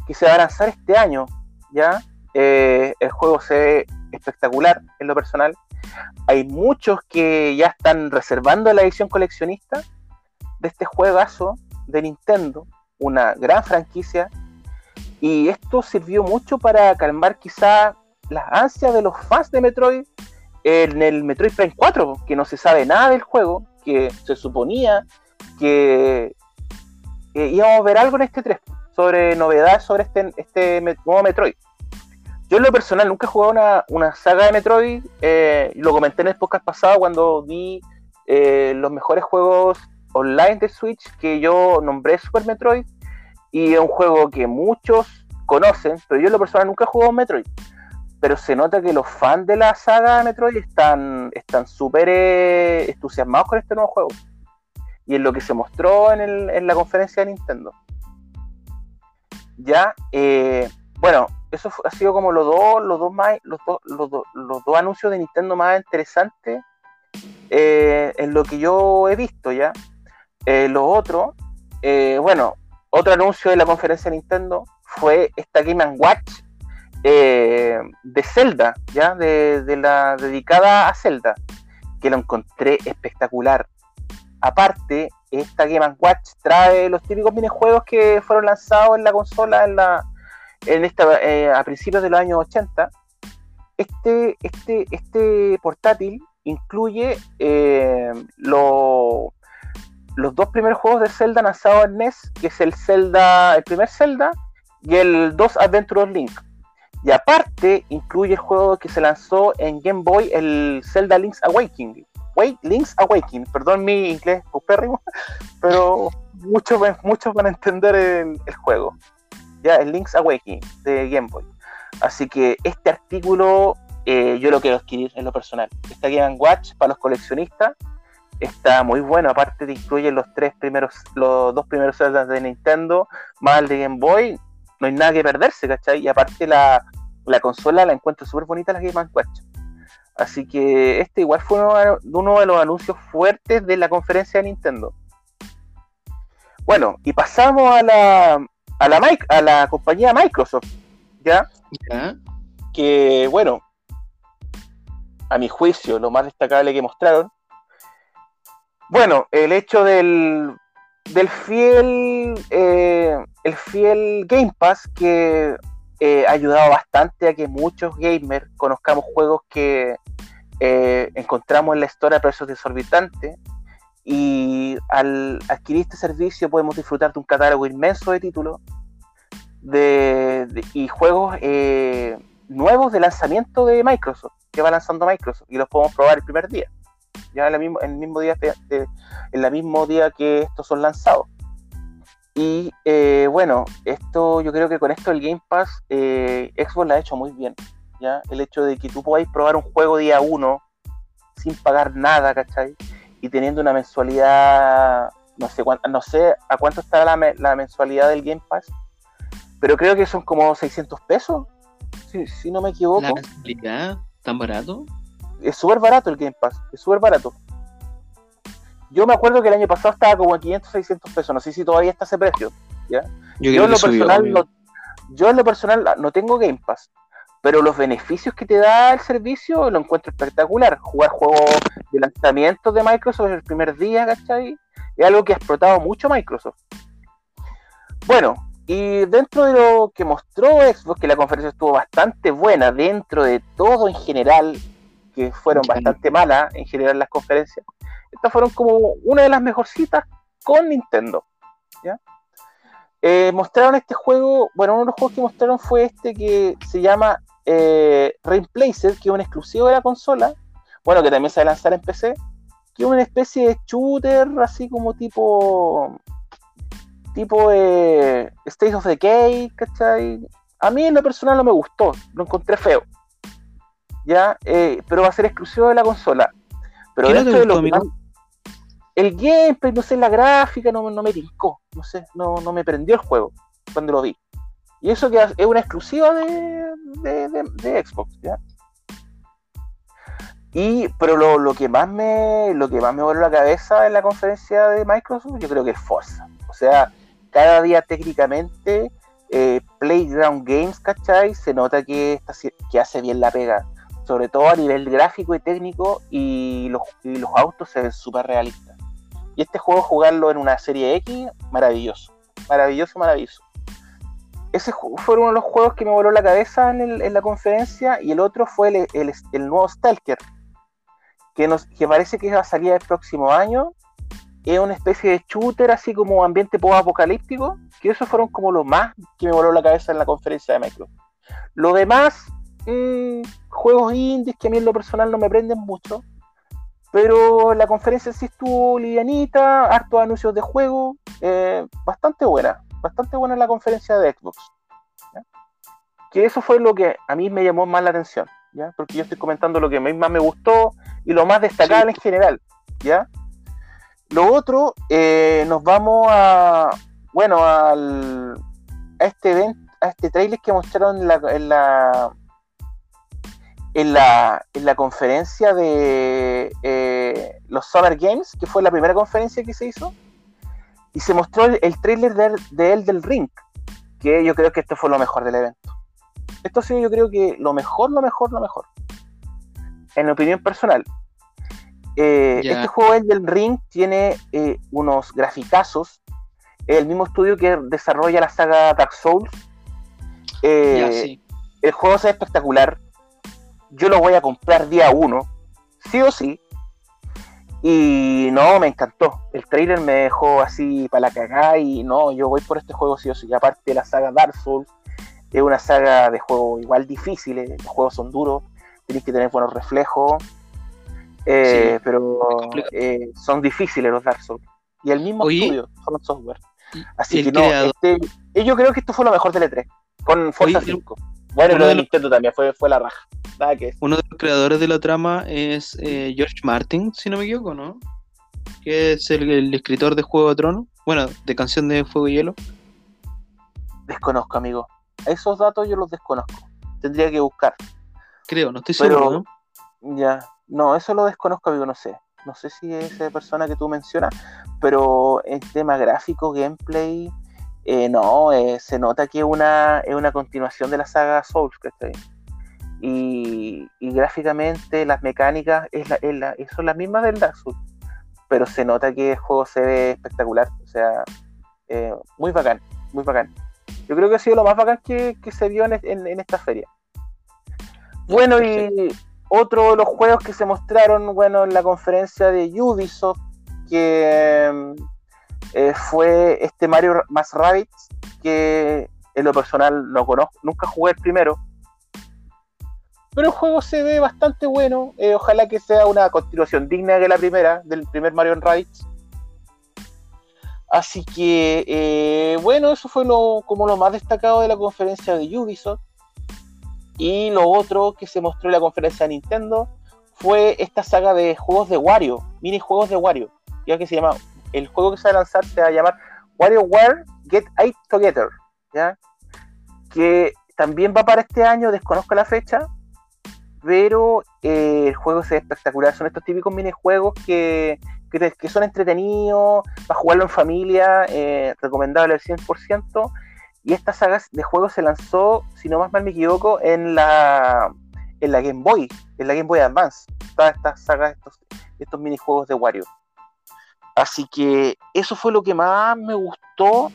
que se va a lanzar este año, ¿ya? Eh, el juego se ve espectacular en lo personal. Hay muchos que ya están reservando la edición coleccionista de este juegazo de Nintendo, una gran franquicia, y esto sirvió mucho para calmar quizá las ansias de los fans de Metroid en el Metroid Prime 4, que no se sabe nada del juego, que se suponía que íbamos a ver algo en este 3 sobre novedades sobre este, este nuevo Metroid. Yo en lo personal nunca he jugado una, una saga de Metroid, eh, lo comenté en el podcast pasado cuando vi eh, los mejores juegos online de Switch que yo nombré Super Metroid y es un juego que muchos conocen, pero yo en lo personal nunca he jugado Metroid. Pero se nota que los fans de la saga de Metroid están súper eh, entusiasmados con este nuevo juego. Y en lo que se mostró en, el, en la conferencia de Nintendo. Ya, bueno, eso ha sido como los dos, los dos más, los, los, los dos anuncios de Nintendo más interesantes eh, en lo que yo he visto ya. Eh, lo otro, eh, bueno, otro anuncio de la conferencia de Nintendo fue esta Game Watch de Zelda, ya, de, de, la dedicada a Zelda, que lo encontré espectacular. Aparte, esta Game Watch trae los típicos minijuegos que fueron lanzados en la consola en la en esta, eh, a principios de los años 80, este, este, este portátil incluye eh, los dos primeros juegos de Zelda lanzados en NES, que es el Zelda, el primer Zelda y el 2 Adventure of Link. Y aparte incluye el juego que se lanzó en Game Boy, el Zelda Link's Awakening. Wait, Link's Awakening, perdón mi inglés pero muchos, muchos van a entender el juego ya el Link's Awakening de Game Boy. Así que este artículo eh, yo lo quiero adquirir en lo personal. Esta Game Watch para los coleccionistas está muy bueno. Aparte te incluye los tres primeros, los dos primeros celdas de Nintendo, más el de Game Boy. No hay nada que perderse, ¿cachai? Y aparte la, consola la encuentro súper bonita la Game Watch. Así que este igual fue uno de los anuncios fuertes de la conferencia de Nintendo. Bueno, y pasamos a la, a la, a la compañía Microsoft, ¿ya? Que, bueno, a mi juicio, lo más destacable que mostraron, bueno, el hecho del, del fiel, eh, el fiel Game Pass que eh, ha ayudado bastante a que muchos gamers conozcamos juegos que eh, encontramos en la historia de precios desorbitantes y al adquirir este servicio podemos disfrutar de un catálogo inmenso de títulos de, y juegos eh, nuevos de lanzamiento de Microsoft, que va lanzando Microsoft, y los podemos probar el primer día, ya en el mismo, en el mismo día, en el mismo día que estos son lanzados. Y eh, bueno, esto yo creo que con esto el Game Pass, eh, Xbox lo ha hecho muy bien. ¿ya? El hecho de que tú podáis probar un juego día uno sin pagar nada, ¿cachai? Y teniendo una mensualidad, no sé, no sé a cuánto estará la, la mensualidad del Game Pass, pero creo que son como 600 pesos, si, si no me equivoco. ¿La mensualidad tan barato? Es súper barato el Game Pass, es súper barato. Yo me acuerdo que el año pasado estaba como en 500, 600 pesos, no sé si todavía está ese precio, ¿ya? Yo, en lo personal no, yo en lo personal no tengo Game Pass, pero los beneficios que te da el servicio lo encuentro espectacular. Jugar juegos de lanzamiento de Microsoft el primer día, ¿cachai? Es algo que ha explotado mucho Microsoft. Bueno, y dentro de lo que mostró Xbox, que la conferencia estuvo bastante buena, dentro de todo en general, que fueron bastante malas en general las conferencias, estas fueron como una de las mejorcitas con Nintendo. ¿ya? Eh, mostraron este juego, bueno, uno de los juegos que mostraron fue este que se llama eh, que es un exclusivo de la consola, bueno, que también se va a lanzar en PC, que es una especie de shooter así como tipo tipo eh, State of Decay, ¿cachai? A mí en lo personal no me gustó, lo encontré feo. ¿Ya? Eh, pero va a ser exclusivo de la consola. Pero dentro de lo el gameplay, no sé, la gráfica no, no me tincó, no sé, no, no, me prendió el juego cuando lo vi. Y eso que es una exclusiva de, de, Xbox, ¿ya? Y, pero lo, lo, que más me lo que más me voló la cabeza en la conferencia de Microsoft, yo creo que es Forza. O sea, cada día técnicamente eh, Playground Games, ¿cachai? Se nota que, que hace bien la pega. Sobre todo a nivel gráfico y técnico, y los, y los autos se ven súper realistas. Y este juego, jugarlo en una serie X, maravilloso. Maravilloso, maravilloso. Ese fue uno de los juegos que me voló la cabeza en, la conferencia. Y el otro fue el, nuevo Stalker. Que, parece que va a salir el próximo año. Es una especie de shooter, así como ambiente post-apocalíptico. Que esos fueron como lo más que me voló la cabeza en la conferencia de Micro. Lo demás, mm, juegos indies que a mí en lo personal no me prenden mucho pero la conferencia sí estuvo livianita, hartos anuncios de juego, eh, bastante buena, bastante buena la conferencia de Xbox. Que eso fue lo que a mí me llamó más la atención, ¿ya? Porque yo estoy comentando lo que más me gustó y lo más destacable en general, ¿ya? Lo otro, eh, nos vamos a, bueno, al, a este evento, a este trailer que mostraron en la en la, en la conferencia de eh, los Summer Games, que fue la primera conferencia que se hizo, y se mostró el, el trailer de, de él del Ring, que yo creo que esto fue lo mejor del evento. Esto sí, yo creo que lo mejor, lo mejor, lo mejor. En mi opinión personal. Eh, este juego, el del Ring, tiene eh, unos graficazos. El mismo estudio que desarrolla la saga Dark Souls. El juego se ve espectacular yo lo voy a comprar día uno, sí o sí. Y no, me encantó. El trailer me dejó así para la cagada y no, yo voy por este juego sí o sí. Aparte de la saga Dark Souls, es una saga de juegos igual difíciles, los juegos son duros, tienes que tener buenos reflejos, eh, pero eh, son difíciles los Dark Souls. Y el mismo estudio, son software. Así que no, este, yo creo que esto fue lo mejor del E3, con Forza 5. Bueno, lo de Nintendo también fue, fue la raja. Uno de los creadores de la trama es eh, George Martin, si no me equivoco, ¿no? Que es el, escritor de Juego de Tronos. Bueno, de Canción de Fuego y Hielo. Desconozco, amigo. Esos datos yo los desconozco. Tendría que buscar. Creo, no estoy seguro, ¿no? Ya. No, eso lo desconozco, amigo, no sé. No sé si es esa persona que tú mencionas, pero en tema gráfico, gameplay, eh, no, eh, se nota que una, es una continuación de la saga Souls, que está ahí y, gráficamente las mecánicas es la, son las mismas del Dark Souls, pero se nota que el juego se ve espectacular, o sea, eh, muy bacán, muy bacán. Yo creo que ha sido lo más bacán que, se vio en, esta feria. Bueno, y otro de los juegos que se mostraron, bueno, en la conferencia de Ubisoft, que eh, fue este Mario más Rabbids, que en lo personal no conozco, nunca jugué el primero, pero el juego se ve bastante bueno. Eh, ojalá que sea una continuación digna de la primera, del primer Mario Rabbids. Así que, eh, bueno, eso fue lo, como lo más destacado de la conferencia de Ubisoft. Y lo otro que se mostró en la conferencia de Nintendo fue esta saga de juegos de Wario, minijuegos de Wario, ya que se llama, el juego que se va a lanzar se va a llamar WarioWare Get It Together, ¿ya? Que también va para este año, desconozco la fecha, pero eh, el juego es espectacular. Son estos típicos minijuegos que, que, son entretenidos, para jugarlo en familia, eh, recomendable al 100%. Y esta saga de juegos se lanzó, si no más mal me equivoco, en la, en la Game Boy, en la Game Boy Advance. Toda esta saga, estos, estos minijuegos de Wario. Así que eso fue lo que más me gustó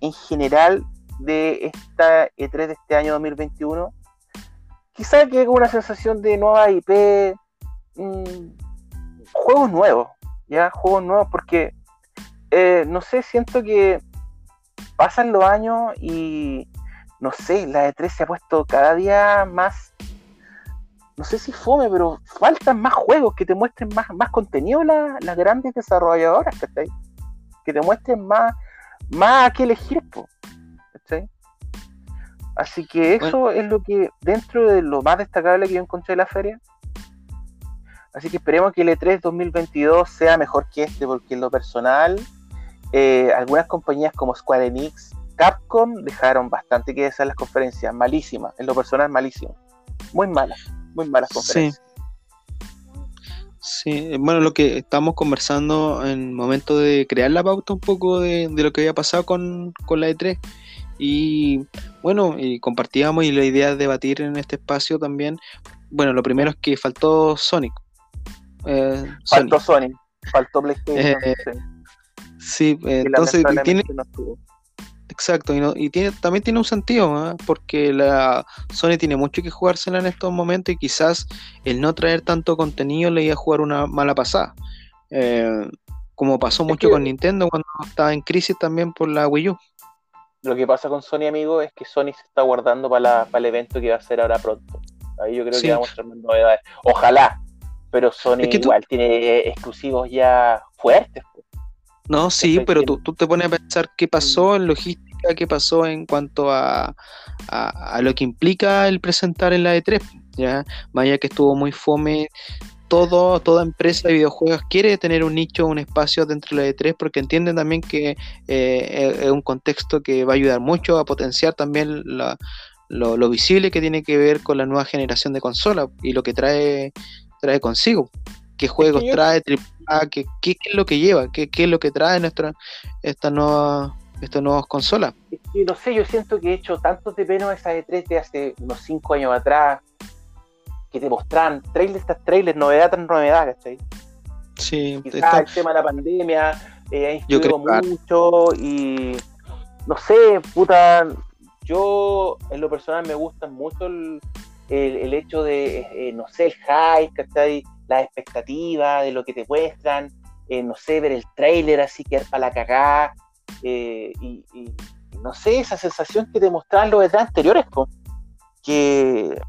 en general de esta E3 de este año 2021 quizá que con una sensación de nueva IP, mm, juegos nuevos, ya, juegos nuevos, porque eh, no sé, siento que pasan los años y no sé, la E3 se ha puesto cada día más, no sé si fome, pero faltan más juegos que te muestren más, más contenido las grandes desarrolladoras, Que te muestren más, más a qué elegir, ¿cachai? Así que eso es lo que, dentro de lo más destacable que yo encontré de la feria. Así que esperemos que el E3 2022 sea mejor que este, porque en lo personal, eh, algunas compañías como Square Enix, Capcom dejaron bastante que desear las conferencias, malísimas, en lo personal malísimas, muy malas, muy malas conferencias. Sí. bueno, lo que estamos conversando en el momento de crear la pauta un poco de, lo que había pasado con, con la E3 y bueno, y compartíamos y la idea de debatir en este espacio también. Bueno, lo primero es que faltó Sonic. Eh, faltó Sonic, faltó PlayStation. Eh, sí, entonces tiene. Exacto, y, y, tiene, también tiene un sentido, ¿ah? porque la Sony tiene mucho que jugársela en estos momentos y quizás el no traer tanto contenido le iba a jugar una mala pasada. Eh, como pasó mucho con Nintendo cuando estaba en crisis también por la Wii U lo que pasa con Sony, amigo, es que Sony se está guardando para, el evento que va a ser ahora pronto. Ahí yo creo que vamos a tener novedades. Ojalá, pero Sony igual tiene exclusivos ya fuertes. No, sí, pero tú, te pones a pensar qué pasó en logística, qué pasó en cuanto a, a, lo que implica el presentar en la E3. ¿ya? Vaya que estuvo muy fome todo, toda empresa de videojuegos quiere tener un nicho, un espacio dentro de la E3 porque entienden también que eh, es un contexto que va a ayudar mucho a potenciar también lo, visible que tiene que ver con la nueva generación de consolas y lo que trae, trae consigo. ¿Qué juegos trae? ¿Qué, ¿Qué, es lo que lleva? ¿Qué, qué es lo que trae nuestra, esta nueva, estas nuevas consolas? no sé, yo siento que he hecho tanto de menos esa E3 de hace unos 5 años atrás que te mostraban trailers estas trailers, novedad tras novedad, ¿cachai? Sí, Quizás el tema de la pandemia eh, ha influido mucho y no sé, puta, yo en lo personal me gusta mucho el, hecho de, eh, no sé, el hype, ¿cachai? La expectativa de lo que te muestran, eh, no sé, ver el trailer así que para la cagada, y, y, no sé, esa sensación que te mostraban los detrás anteriores, que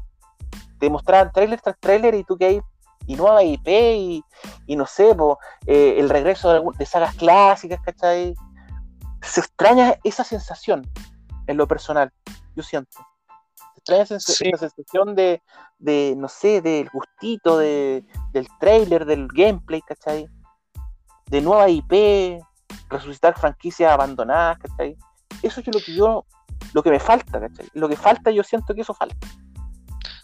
te mostraban trailer tras trailer y tú que hay y nueva IP y, y no sé, eh, el regreso de, sagas clásicas, ¿cachai? Se extraña esa sensación en lo personal, yo siento. Se extraña esa, sensación de, de, no sé, del gustito de, del trailer, del gameplay, ¿cachai? De nueva IP, resucitar franquicias abandonadas, ¿cachai? Eso es lo que yo, lo que me falta, ¿cachai? Lo que falta, yo siento que eso falta.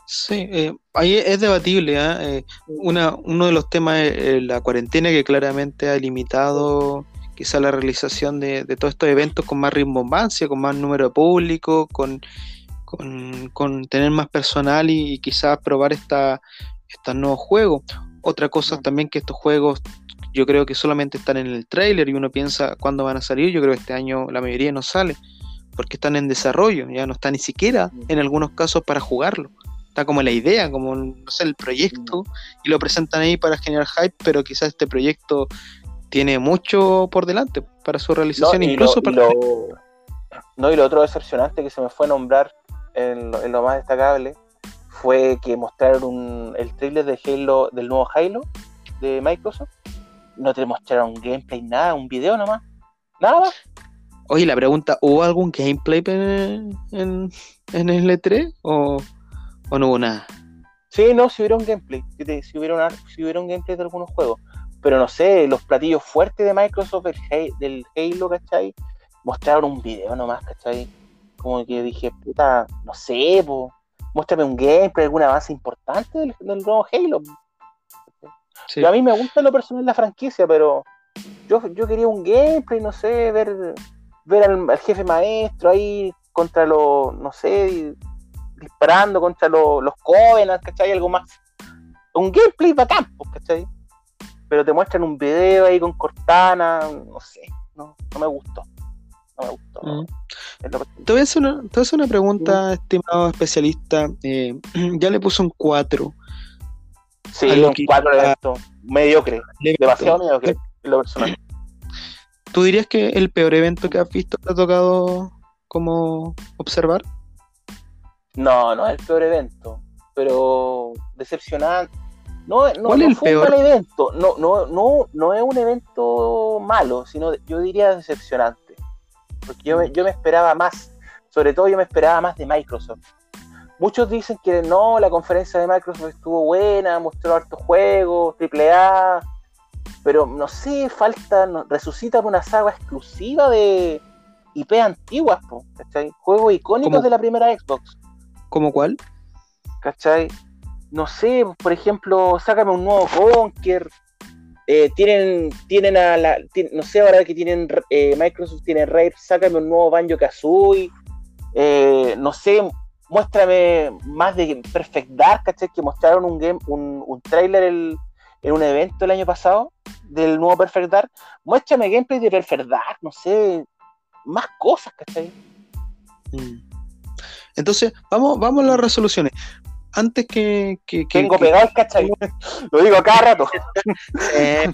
Sí, eh, ahí es debatible. ¿ah? Eh, una, uno de los temas es la cuarentena que claramente ha limitado quizá la realización de, todos estos eventos con más rimbombancia, con más número de público, con, con, tener más personal y, quizás probar esta, estos nuevos juegos. Otra cosa también que estos juegos yo creo que solamente están en el trailer y uno piensa cuándo van a salir. Yo creo que este año la mayoría no sale porque están en desarrollo, ya no está ni siquiera en algunos casos para jugarlo está como la idea, como no sé, el proyecto, y lo presentan ahí para generar hype, pero quizás este proyecto tiene mucho por delante para su realización, incluso para... Lo, no, y lo otro decepcionante que se me fue a nombrar en lo, más destacable fue que mostraron el trailer de Halo, del nuevo Halo de Microsoft. No te mostraron gameplay, nada, un video nomás. Nada Oye, la pregunta, ¿hubo algún gameplay en, en, en el E3? ¿O, ¿O no hubo nada? Sí, no, si hubiera un gameplay, si hubiera, si hubiera un gameplay de algunos juegos. Pero no sé, los platillos fuertes de Microsoft del Halo, ¿cachai? Mostraron un video nomás, ¿cachai? Como que dije, puta, no sé, po, muéstrame un gameplay, alguna base importante del, nuevo Halo. A mí me gusta lo personal la franquicia, pero yo, yo quería un gameplay, no sé, ver, ver al, jefe maestro ahí contra los, no sé, disparando contra los, los Covenants, ¿cachai? Algo más. Un gameplay bacán, pues, ¿cachai? Pero te muestran un video ahí con Cortana, no sé, no, no me gustó. No me gustó. Mm. Te, voy a hacer una, te una pregunta, estimado especialista. Eh, ya le puso un 4. Sí, un 4 evento. Mediocre. Demasiado mediocre en lo personal. ¿Tú dirías que el peor evento que has visto te ha tocado como observar? No, no es el peor evento, pero decepcionante. No, no, ¿Cuál es el peor? evento, no, no, no, no es un evento malo, sino yo diría decepcionante. Porque yo me, yo me esperaba más, sobre todo yo me esperaba más de Microsoft. Muchos dicen que no, la conferencia de Microsoft estuvo buena, mostró hartos juegos, AAA, pero no sé, falta, resucita una saga exclusiva de IP antiguas, ¿cachai? Juegos icónicos de la primera Xbox. ¿Cómo cuál? ¿Cachai? No sé, por ejemplo, sácame un nuevo Conker. Eh, tienen, tienen a la, no sé ahora que tienen eh, Microsoft tiene Raid, sácame un nuevo Banjo Kazooie, eh, no sé, muéstrame más de Perfect Dark, ¿cachai? Que mostraron un game, un, un trailer en un evento el año pasado del nuevo Perfect Dark. Muéstrame gameplay de Perfect Dark, no sé, más cosas, ¿cachai? Mm. Entonces, vamos, vamos a las resoluciones. Antes que. que, Tengo pegado el cachai. Lo digo cada rato. Eh,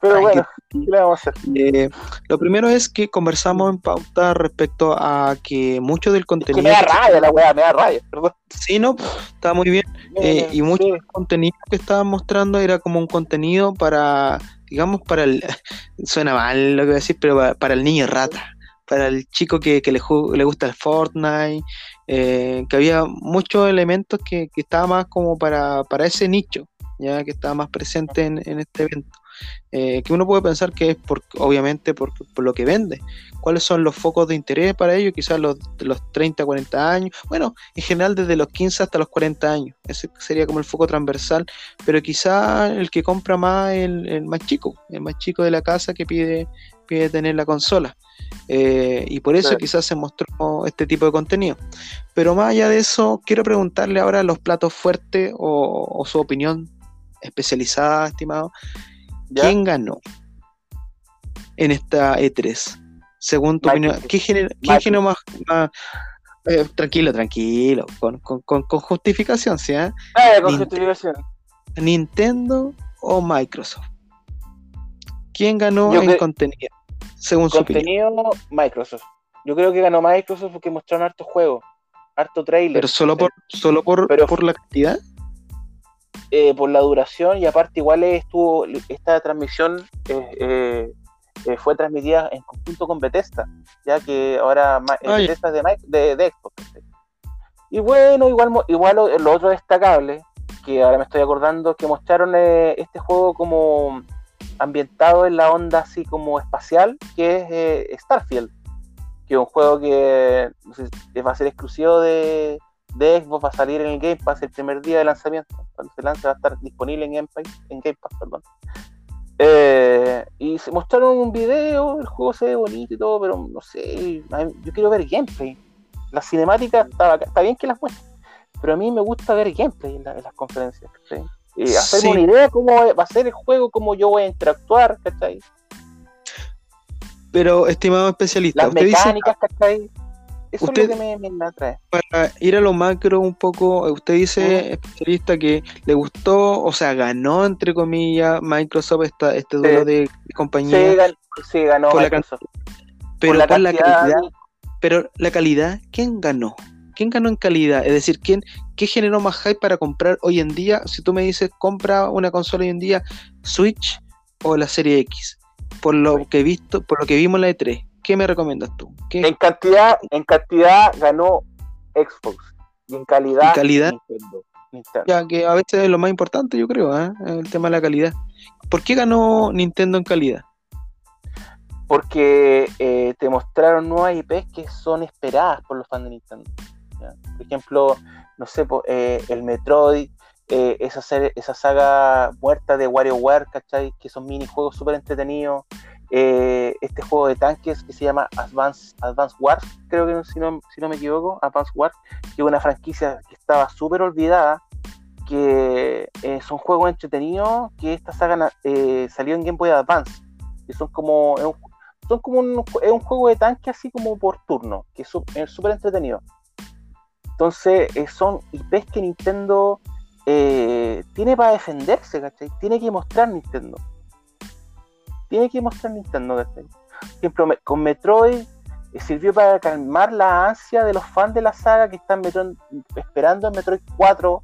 Pero bueno, ¿qué le vamos a hacer? Eh, lo primero es que conversamos en pauta respecto a que mucho del contenido. me da rabia la weá, me da rabia, perdón. Sí, no, está muy bien. Eh, y mucho del contenido que estaban mostrando era como un contenido para, digamos, para el. Suena mal lo que voy a decir, pero para el niño rata para el chico que, le, le, gusta el Fortnite, eh, que había muchos elementos que, que estaban más como para, ese nicho, ya que estaba más presente en, este evento. Eh, que uno puede pensar que es por, obviamente por, lo que vende. ¿Cuáles son los focos de interés para ellos? Quizás los, los 30, 40 años. Bueno, en general desde los 15 hasta los 40 años. Ese sería como el foco transversal. Pero quizás el que compra más el, el más chico, el más chico de la casa que pide, pide tener la consola. Eh, y por eso quizás se mostró este tipo de contenido. Pero más allá de eso, quiero preguntarle ahora los platos fuertes o, su opinión especializada, estimado. ¿Quién ganó en esta E3? Según tu opinión, ¿qué género, más, eh, tranquilo, tranquilo, con, justificación, ¿sí? Eh, con justificación. ¿Nintendo o Microsoft? ¿Quién ganó en contenido? Según Contenido, Microsoft. Yo creo que ganó Microsoft porque mostraron harto juego, harto trailer. ¿Pero solo por, solo por, por la cantidad? Eh, por la duración y aparte igual estuvo esta transmisión eh, eh, fue transmitida en conjunto con Bethesda, ya que ahora Bethesda es de, de, Xbox. Y bueno, igual, igual lo, otro destacable, que ahora me estoy acordando, que mostraron este juego como ambientado en la onda así como espacial, que es eh, Starfield, que es un juego que va a ser exclusivo de, Xbox, va a salir en el Game Pass el primer día de lanzamiento, cuando se lance va a estar disponible en Game Pass, en Game Pass perdón. Eh, y se mostraron un video, el juego se ve bonito y todo, pero no sé, yo quiero ver gameplay. Las cinemáticas, está, bien que las muestren, pero a mí me gusta ver gameplay en, las conferencias. Y hacerme una idea de cómo va a ser el juego, cómo yo voy a interactuar, ¿cachai? Pero, estimado especialista, las mecánicas, ¿cachai? Eso es lo que me, me, atrae. Para ir a lo macro un poco, usted dice, especialista, que le gustó, o sea, ganó, entre comillas, Microsoft esta, este duelo de, compañía. Sí, ganó Microsoft. pero la calidad, pero la calidad, ¿quién ganó? ¿Quién ganó en calidad? Es decir, ¿quién, ¿qué generó más hype para comprar hoy en día? Si tú me dices, compra una consola hoy en día, Switch o la serie X. Por lo que he visto, por lo que vimos en la E3, ¿qué me recomiendas tú? En cantidad, en cantidad ganó Xbox. Y en calidad, calidad Ya que a veces es lo más importante, yo creo, ¿eh? el tema de la calidad. ¿Por qué ganó Nintendo en calidad? Porque eh, te mostraron nuevas IPs que son esperadas por los fans de Nintendo. Por ejemplo, no sé, eh, el Metroid, eh, esa, esa saga muerta de WarioWare, ¿cachai? Que son minijuegos súper entretenidos. Eh, este juego de tanques que se llama Advance, Advance Wars, creo que si no, si no me equivoco, Advance Wars, que es una franquicia que estaba súper olvidada, que eh, son juegos entretenidos, que esta saga salió en Game Boy Advance, que son como, son como un, es un juego de tanque así como por turno, que es súper entretenido. Entonces son IPs que Nintendo eh, tiene para defenderse, ¿cachai? Tiene que mostrar Nintendo. Tiene que mostrar Nintendo, ¿cachai? Por ejemplo, con Metroid eh, sirvió para calmar la ansia de los fans de la saga que están esperando en Metroid 4,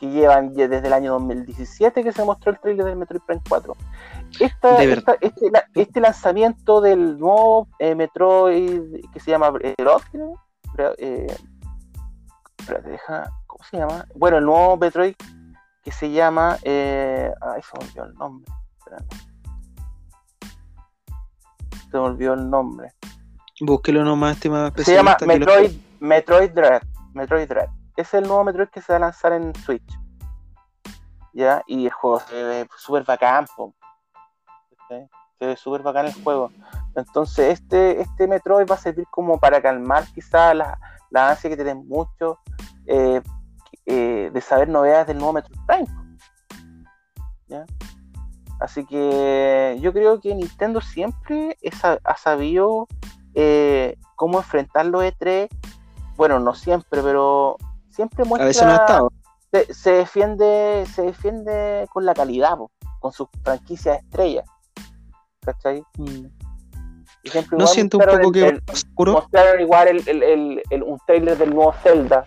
que llevan desde el año 2017 que se mostró el trailer del Metroid Prime 4. este, este, lanzamiento del nuevo eh, Metroid que se llama eh, deja, ¿cómo se llama? Bueno, el nuevo Metroid que se llama, eh, ay, se me olvidó el nombre, Se me olvidó el nombre. Búsquelo nomás, estimado Se llama Metroid, Metroid Dread. Metroid Dread. Es el nuevo Metroid que se va a lanzar en Switch. ¿Ya? Y el juego se ve súper bacán, se ve súper bacán el juego. Entonces, este, este Metroid va a servir como para calmar quizás la, la ansia que tienen muchos eh, eh, de saber novedades del nuevo Metroid Prime. Así que yo creo que Nintendo siempre ha sabido eh, cómo enfrentar los E3. Bueno, no siempre, pero siempre muestra. A veces no ha estado. Se, defiende, se defiende con la calidad, con sus franquicias estrellas. ¿Cachai? Mm no siento un poco que mostraron igual el, un trailer del nuevo Zelda,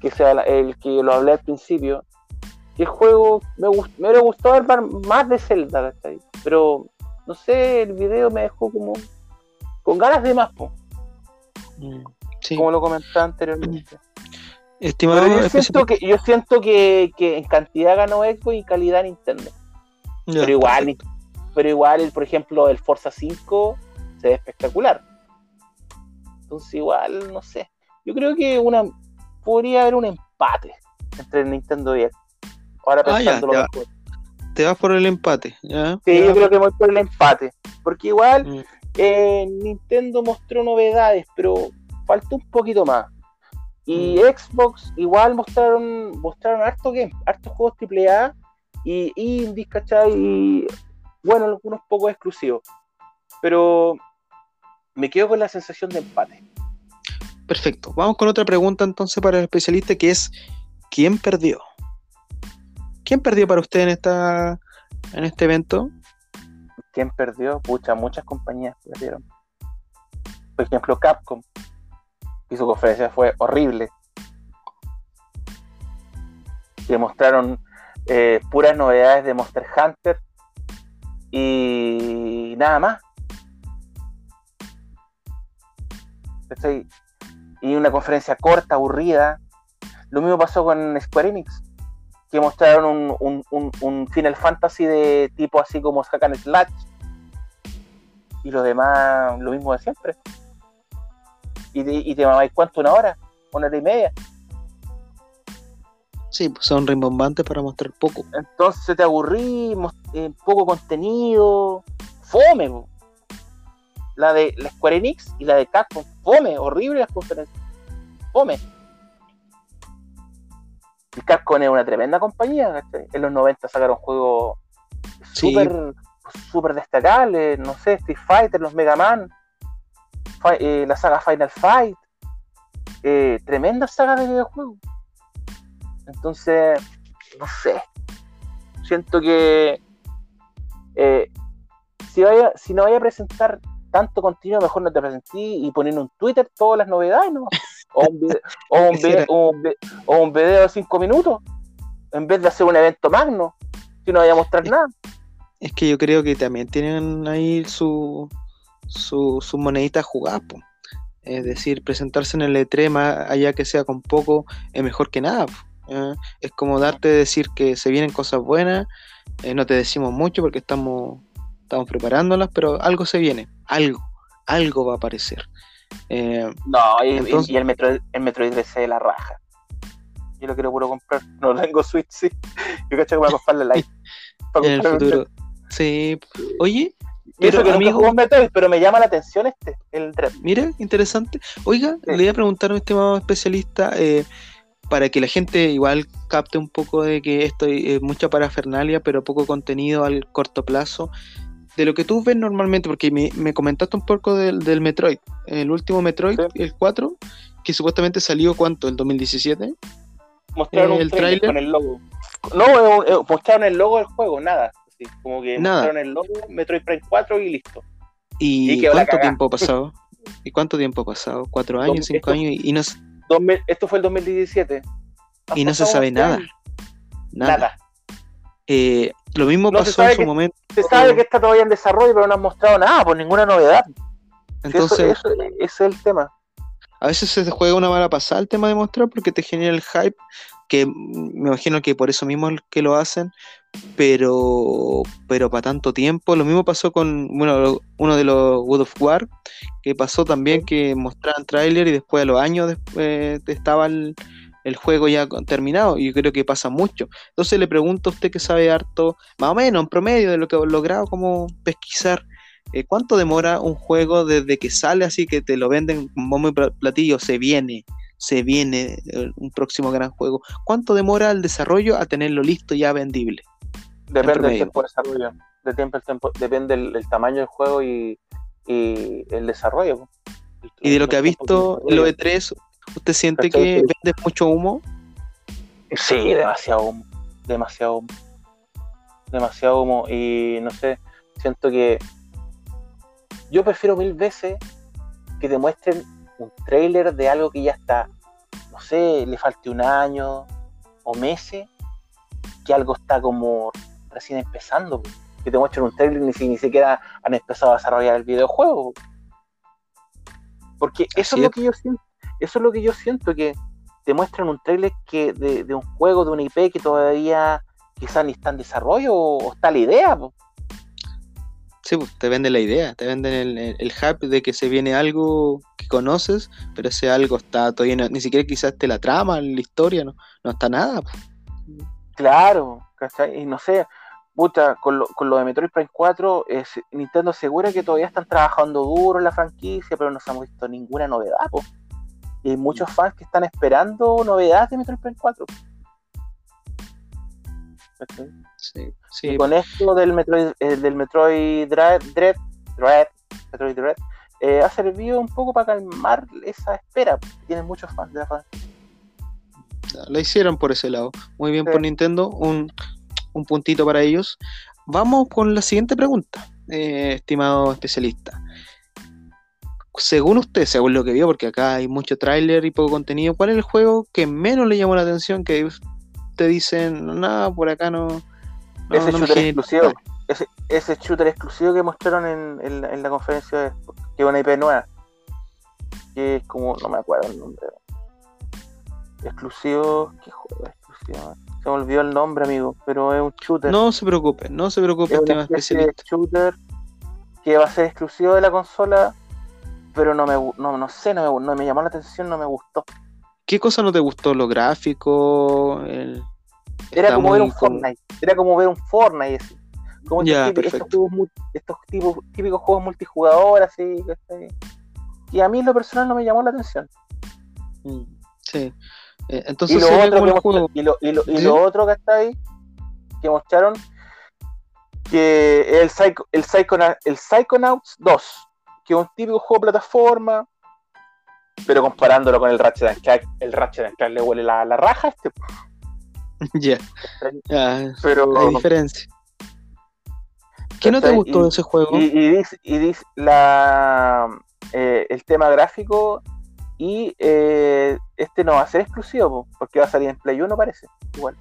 que sea el que lo hablé al principio. Que el juego me, me hubiera gustado ver más de Zelda, pero no sé, el video me dejó como con ganas de más, mm, como lo comentaba anteriormente. Estimado yo siento, que, yo siento que, en cantidad ganó Xbox y calidad Nintendo. pero igual, pero igual, por ejemplo, el Forza 5 se ve espectacular. Entonces, igual, no sé. Yo creo que una podría haber un empate entre el Nintendo y el. Ahora ah, pensándolo ah, te, vas por el empate, ¿ya? Sí, yo creo que voy por el empate. Porque igual mm. eh, Nintendo mostró novedades, pero faltó un poquito más. Y mm. Xbox igual mostraron mostraron harto game, hartos juegos AAA y indies, ¿cachai? Y bueno, algunos poco exclusivos, pero me quedo con la sensación de empate. Perfecto. Vamos con otra pregunta entonces para el especialista que es ¿quién perdió? ¿Quién perdió para usted en esta en este evento? ¿Quién perdió? Pucha, muchas compañías perdieron. Por ejemplo, Capcom. Y su conferencia fue horrible. Demostraron eh, puras novedades de Monster Hunter y nada más. Y una conferencia corta, aburrida. Lo mismo pasó con Square Enix, que mostraron un, Final Fantasy de tipo así como Hack Slash. Y los demás, lo mismo de siempre. Y te, y te mamáis cuánto, una hora, una hora y media. Sí, pues son rimbombantes para mostrar poco. Entonces te aburrí, eh, poco contenido, fome. La de la Square Enix y la de Capcom, fome, horrible las conferencias. Fome. Y Capcom es una tremenda compañía, En los 90 sacaron juegos súper super destacables, no sé, Street Fighter, los Mega Man, eh, la saga Final Fight, eh, tremenda saga de videojuegos. Entonces, no sé. Siento que eh, si, vaya, si no vaya a presentar tanto contenido, mejor no te presentí y poner un Twitter todas las novedades, ¿no? O un video, o un video, de cinco minutos, en vez de hacer un evento magno, si no vaya a mostrar nada. Es que yo creo que también tienen ahí su, su, su monedita jugada, Es decir, presentarse en el E3 más allá que sea con poco es mejor que nada. ¿Eh? Es como darte decir que se vienen cosas buenas, eh, no te decimos mucho porque estamos, estamos preparándolas, pero algo se viene, algo, algo va a aparecer. Eh, no, y, el, Metroid, el Metroid DC de la raja. Yo lo quiero puro comprar, no tengo Switch, sí. Yo cacho que voy a comprarle like. en el futuro. Sí. Oye, pero, que amigo, Metroid, pero me llama la atención este, el Dread. Mira, interesante. Oiga, le voy a preguntar a un estimado especialista, eh, para que la gente igual capte un poco de que esto es mucha parafernalia, pero poco contenido al corto plazo. De lo que tú ves normalmente, porque me, comentaste un poco del, Metroid, el último Metroid, el 4, que supuestamente salió ¿cuánto? ¿El 2017? Mostraron eh, el trailer con el logo. No, eh, mostraron el logo del juego, nada. como que mostraron el logo, Metroid Prime 4 y listo. ¿Y, cuánto tiempo ha pasado? ¿Y cuánto tiempo ha pasado? ¿Cuatro años? ¿Cinco años? Y no, esto fue el 2017. Y no se sabe nada. Nada. Eh, lo mismo pasó en su momento. Se sabe que está todavía en desarrollo, pero no han mostrado nada, por ninguna novedad. Entonces, ese es el tema. A veces se juega una mala pasada el tema de mostrar porque te genera el hype, que me imagino que por eso mismo que lo hacen, pero, pero para tanto tiempo. Lo mismo pasó con bueno, uno de los World of War, que pasó también que mostraban tráiler y después a los años después estaba el, juego ya terminado. Y yo creo que pasa mucho. Entonces le pregunto a usted que sabe harto, más o menos en promedio de lo que ha logrado como pesquisar. Eh, ¿Cuánto demora un juego desde que sale así que te lo venden como muy platillo? Se viene, se viene eh, un próximo gran juego. ¿Cuánto demora el desarrollo a tenerlo listo ya vendible? Depende del tiempo de desarrollo. De tiempo, el tiempo, depende del, tamaño del juego y, el desarrollo. y de lo que ha visto en lo de 3, ¿usted siente que vende mucho humo? Sí, demasiado humo. Demasiado humo. Demasiado humo. Y no sé, siento que yo prefiero mil veces que te muestren un trailer de algo que ya está, no sé, le falte un año o meses, que algo está como recién empezando, que te muestren un trailer y ni, siquiera han empezado a desarrollar el videojuego. Porque eso es, lo que yo siento, eso es lo que yo siento, que te muestran un trailer que de, un juego, de una IP que todavía quizás ni está en desarrollo o, está la idea. Sí, pues, te venden la idea, te venden el, el, hype de que se viene algo que conoces, pero ese algo está todavía, ni siquiera quizás te la trama, la historia, no, no está nada. Claro, ¿cachai? Y no sé, puta, con lo, con lo de Metroid Prime 4, es, Nintendo asegura que todavía están trabajando duro en la franquicia, pero no se hemos visto ninguna novedad, Y hay muchos fans que están esperando novedades de Metroid Prime 4. Sí, Y con esto del Metroid, eh, del Metroid Dread, Dread, Metroid Dread, eh, ha servido un poco para calmar esa espera. Tienen muchos fans de la franquicia. La hicieron por ese lado. Muy bien por Nintendo, un, puntito para ellos. Vamos con la siguiente pregunta, eh, estimado especialista. Según usted, según lo que vio, porque acá hay mucho tráiler y poco contenido, ¿cuál es el juego que menos le llamó la atención? Que te dicen, nada, por acá no. Ese shooter exclusivo. Ese, shooter exclusivo que mostraron en, la conferencia de, que es una IP nueva. Que es como, no me acuerdo el nombre. Exclusivo. ¿Qué juego exclusivo? Se me olvidó el nombre, amigo, pero es un shooter. No se preocupe, no se preocupe, es especialista. shooter que va a ser exclusivo de la consola, pero no me no, no sé, no me, no me llamó la atención, no me gustó. ¿Qué cosa no te gustó? ¿Lo gráfico? Era como ver un Fortnite. Era como ver un Fortnite. Como estos, tipos, típicos juegos multijugador, así. Y a mí en lo personal no me llamó la atención. Mm, sí. Eh, entonces, y lo, otro que está ahí, que mostraron, que el, Psycho, el, el Psychonauts 2, que es un típico juego de plataforma, pero comparándolo con el Ratchet Clank, el Ratchet Clank le huele la, la raja este. Ya. pero hay diferencia. ¿Qué no te gustó de ese juego? Y, dice, y dice la, eh, el tema gráfico y eh, este no va a ser exclusivo, porque va a salir en Play 1 parece, igual.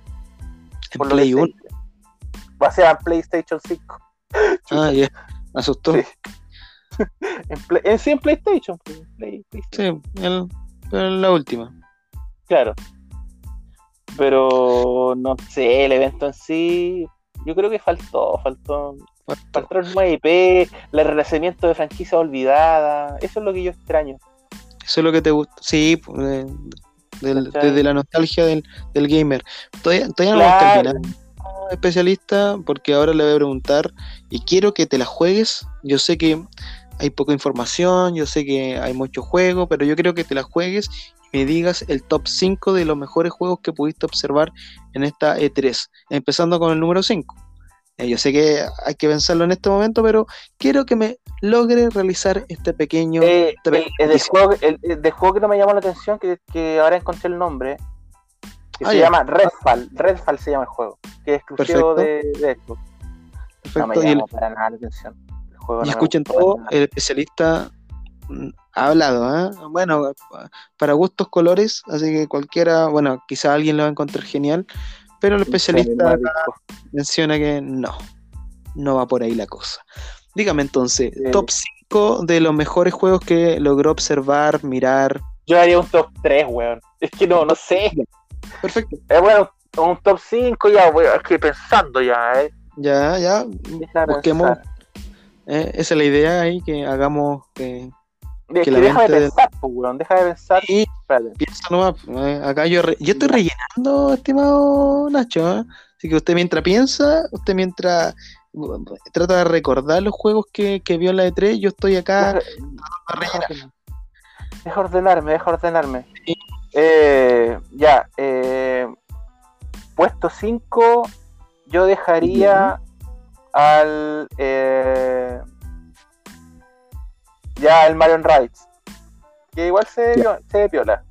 ¿En Play 1? Va a ser en PlayStation 5. Ah, ya, me asustó. en, Play, en, sí, en PlayStation. pues, Play- PlayStation. Sí, el- el- la última. Claro. Pero no sé, el evento en sí, yo creo que faltó, faltó, faltaron nueva IP, el renacimiento de franquicia olvidada, eso es lo que yo extraño. Eso es lo que te gusta. Sí, pues, de- desde la nostalgia del, del gamer. Todavía, todavía no Claro. vamos a terminar, especialista, porque ahora le voy a preguntar y quiero que te la juegues. Yo sé que hay poca información, yo sé que hay mucho juego, pero yo creo que te la juegues me digas el top 5 de los mejores juegos que pudiste observar en esta E3, empezando con el número 5. Eh, Yo sé que hay que pensarlo en este momento, pero quiero que me logre realizar este pequeño... Eh, este el, pequeño el juego, el, el del juego que no me llamó la atención, que, que ahora encontré el nombre, que Ah, se ya. llama Redfall, Redfall se llama el juego, que es exclusivo de, de Xbox. No me Perfecto, llamó para nada la atención. El juego Y no escuchen todo, el especialista ha hablado, ¿ah? Bueno, pa- para gustos colores, así que cualquiera, bueno, quizá alguien lo va a encontrar genial, pero el especialista menciona que no, no va por ahí la cosa. Dígame entonces, Sí. top 5 de los mejores juegos que logró observar, mirar. Yo haría un top 3, weón. Es que no, no sé. Perfecto. Eh, bueno, un top 5 ya, weón. Es que pensando ya, eh. Ya, ya, busquemos, eh, esa es la idea ahí, que hagamos, eh, Es que que la déjame mente de- pensar, pues, weón. Déjame pensar. y Espérate. Piensa nomás, eh, acá yo, re- yo estoy rellenando, estimado Nacho. ¿eh? Así que usted mientras piensa, usted mientras uh, trata de recordar los juegos que, que vio en la E3, yo estoy acá Deja- a rellenar. deja- Deja ordenarme, deja ordenarme. Sí. Eh, ya, eh, puesto 5, yo dejaría al. Eh, ya, el Mario Rabbids. Que igual se, ve pio- se ve piola.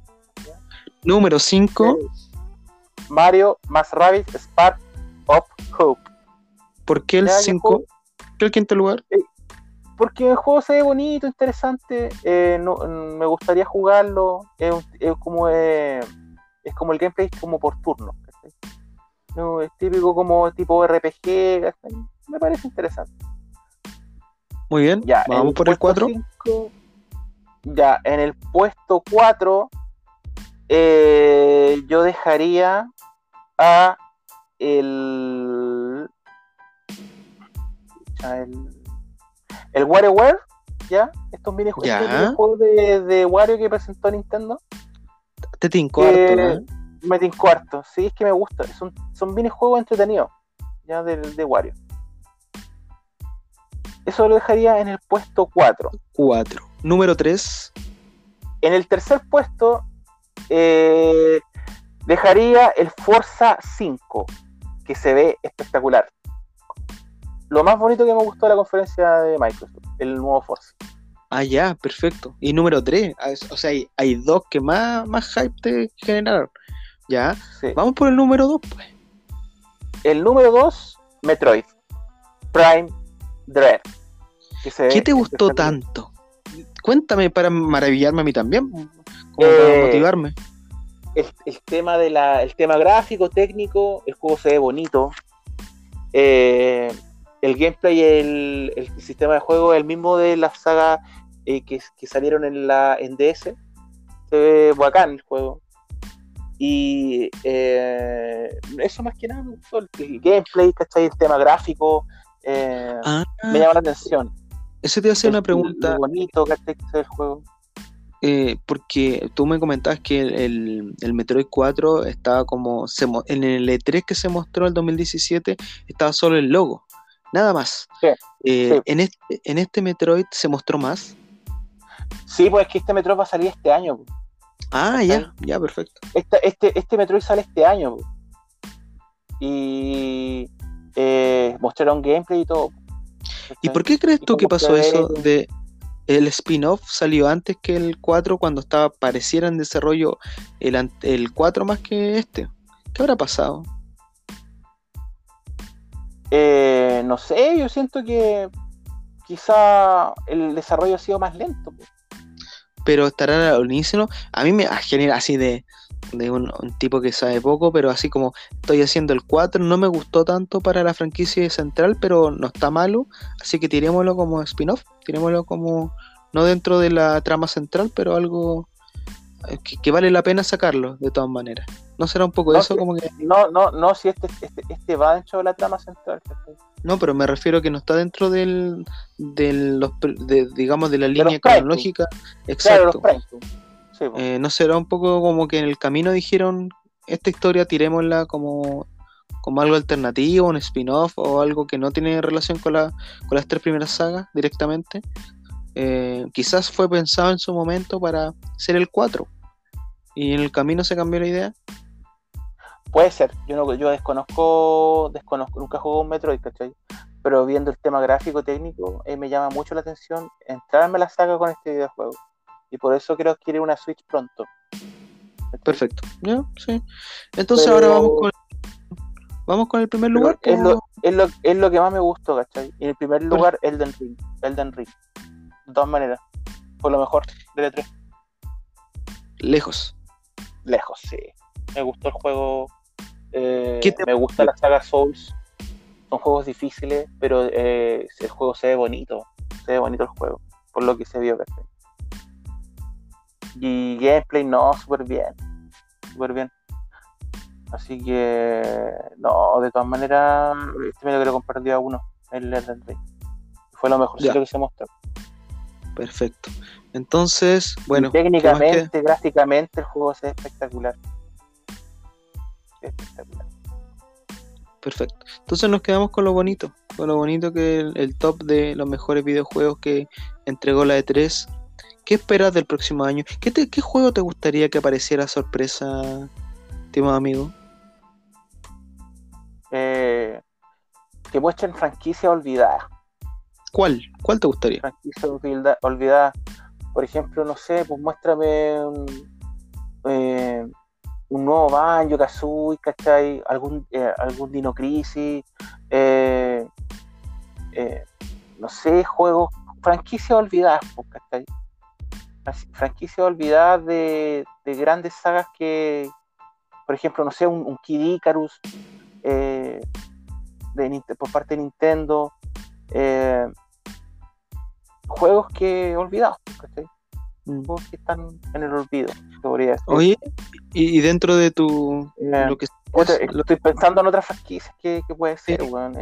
Número 5, Mario más Rabbids Spark of Hope. ¿por qué el Ya, yo 5? juego- ¿Por qué el quinto lugar? Porque el juego se ve bonito, interesante. eh, no- me gustaría jugarlo. Es, como eh, es como el gameplay como por turno. No, es típico como tipo RPG. Me parece interesante. Muy bien, Ya, vamos por el puesto 4. cinco- ya, en el puesto 4 eh, yo dejaría a el a el, el WarioWare, ¿ya? Estos minijue- Ya. minijuegos de, de Wario que presentó Nintendo. Te tinco que harto, sí, es que me gusta. Son, son minijuegos entretenidos, ya del de Wario. Eso lo dejaría en el puesto 4. 4. Número 3, En el tercer puesto eh, dejaría el Forza 5, que se ve espectacular. Lo más bonito que me gustó de la conferencia de Microsoft, el nuevo Forza. ah, ya, perfecto. Y número 3, o sea, hay, hay dos que más, más hype te generaron. Ya, Sí. vamos por el número 2, pues. El número 2, Metroid Prime Dread. Que se ve ¿Qué te gustó tanto? Cuéntame para maravillarme a mí también, como Eh, para motivarme. el, el tema de la, el tema gráfico, técnico, el juego se ve bonito. Eh, el gameplay, el, el sistema de juego es el mismo de la saga eh, que, que salieron en la en DS. Se ve bacán el juego. Y eh, eso más que nada me gustó, el, gameplay, ¿cachai? El tema gráfico. Ah, me llama la atención. Eso te hace una pregunta, lo bonito. Que juego. eh, porque tú me comentabas que el, el- el Metroid 4 estaba como, se en el E3 que se mostró en el 2017, estaba solo el logo, nada más. Sí, Eh, sí. En, este, en este Metroid se mostró más. Sí, pues es que este Metroid va a salir este año. po. Ah, ya, ya, perfecto. Este, este, este Metroid sale este año. po. Y eh, mostraron gameplay y todo. ¿Y por qué crees tú que pasó que- eso de el spin-off salió antes que el 4 cuando estaba pareciera en desarrollo el, el 4 más que este? ¿Qué habrá pasado? Eh, no sé, yo siento que quizá el desarrollo ha sido más lento. Pero estará al unísono. A mí me genera así de, de un, tipo que sabe poco, pero así como estoy haciendo el 4, no me gustó tanto para la franquicia central, pero no está malo, así que tirémoslo como spin-off, tirémoslo como no dentro de la trama central, pero algo eh, que, vale la pena sacarlo de todas maneras. ¿No será un poco eso? como que... No, no, no, si este, este, este va dentro de la trama central. No, pero me refiero que no está dentro del, los, digamos, de la línea cronológica. Exacto. Eh, ¿No será un poco como que en el camino dijeron, esta historia tirémosla como, como algo alternativo, un spin-off o algo que no tiene relación con, la, con las tres primeras sagas directamente? Eh, quizás fue pensado en su momento para ser el 4 y en el camino se cambió la idea. Puede ser, yo no, yo desconozco, desconozco, nunca jugué un Metroid, ¿cachai? Pero viendo el tema gráfico técnico, eh, me llama mucho la atención entrarme a la saga con este videojuego. Y por eso creo que quiere una Switch pronto. Perfecto, ya, sí. Entonces ahora vamos con vamos con el primer lugar. Es lo, es, lo, es lo, que más me gustó, ¿cachai? Y en el primer lugar, Elden Ring. Elden Ring. De todas maneras. Por lo mejor de 3 Lejos. Lejos, sí. Me gustó el juego eh, me gusta la saga Souls. Son juegos difíciles, pero eh, el juego se ve bonito. Se ve bonito el juego, por lo que se vio. Y gameplay, no, súper bien. Súper bien. Así que, no, de todas maneras, este me lo quiero compartir a uno, el Elden Ring. Fue lo mejor que se mostró. Perfecto. Entonces, bueno. técnicamente, gráficamente, el juego se ve espectacular espectacular. Perfecto. Entonces nos quedamos con lo bonito, con lo bonito que el, el top de los mejores videojuegos que entregó la E3. ¿Qué esperas del próximo año? ¿Qué, ¿Qué juego te gustaría que apareciera sorpresa, estimado amigo? Eh, que muestren franquicia olvidada. ¿Cuál? ¿Cuál te gustaría? Franquicia olvidada. Por ejemplo, no sé, pues muéstrame eh, un nuevo Banjo, Kazooie, ¿cachai? Algún, eh, algún Dino Crisis, eh, eh, no sé, juegos, franquicias olvidadas, pues, ¿cachai? Franquicias olvidadas de, de, grandes sagas que, por ejemplo, no sé, un, Kid Icarus de, por parte de Nintendo, juegos que olvidados, ¿cachai? Mm. Juegos que están en el olvido, podría decir. Oye, y, dentro de tu. lo que estoy pensando en otras franquicias que, que puede ser, weón.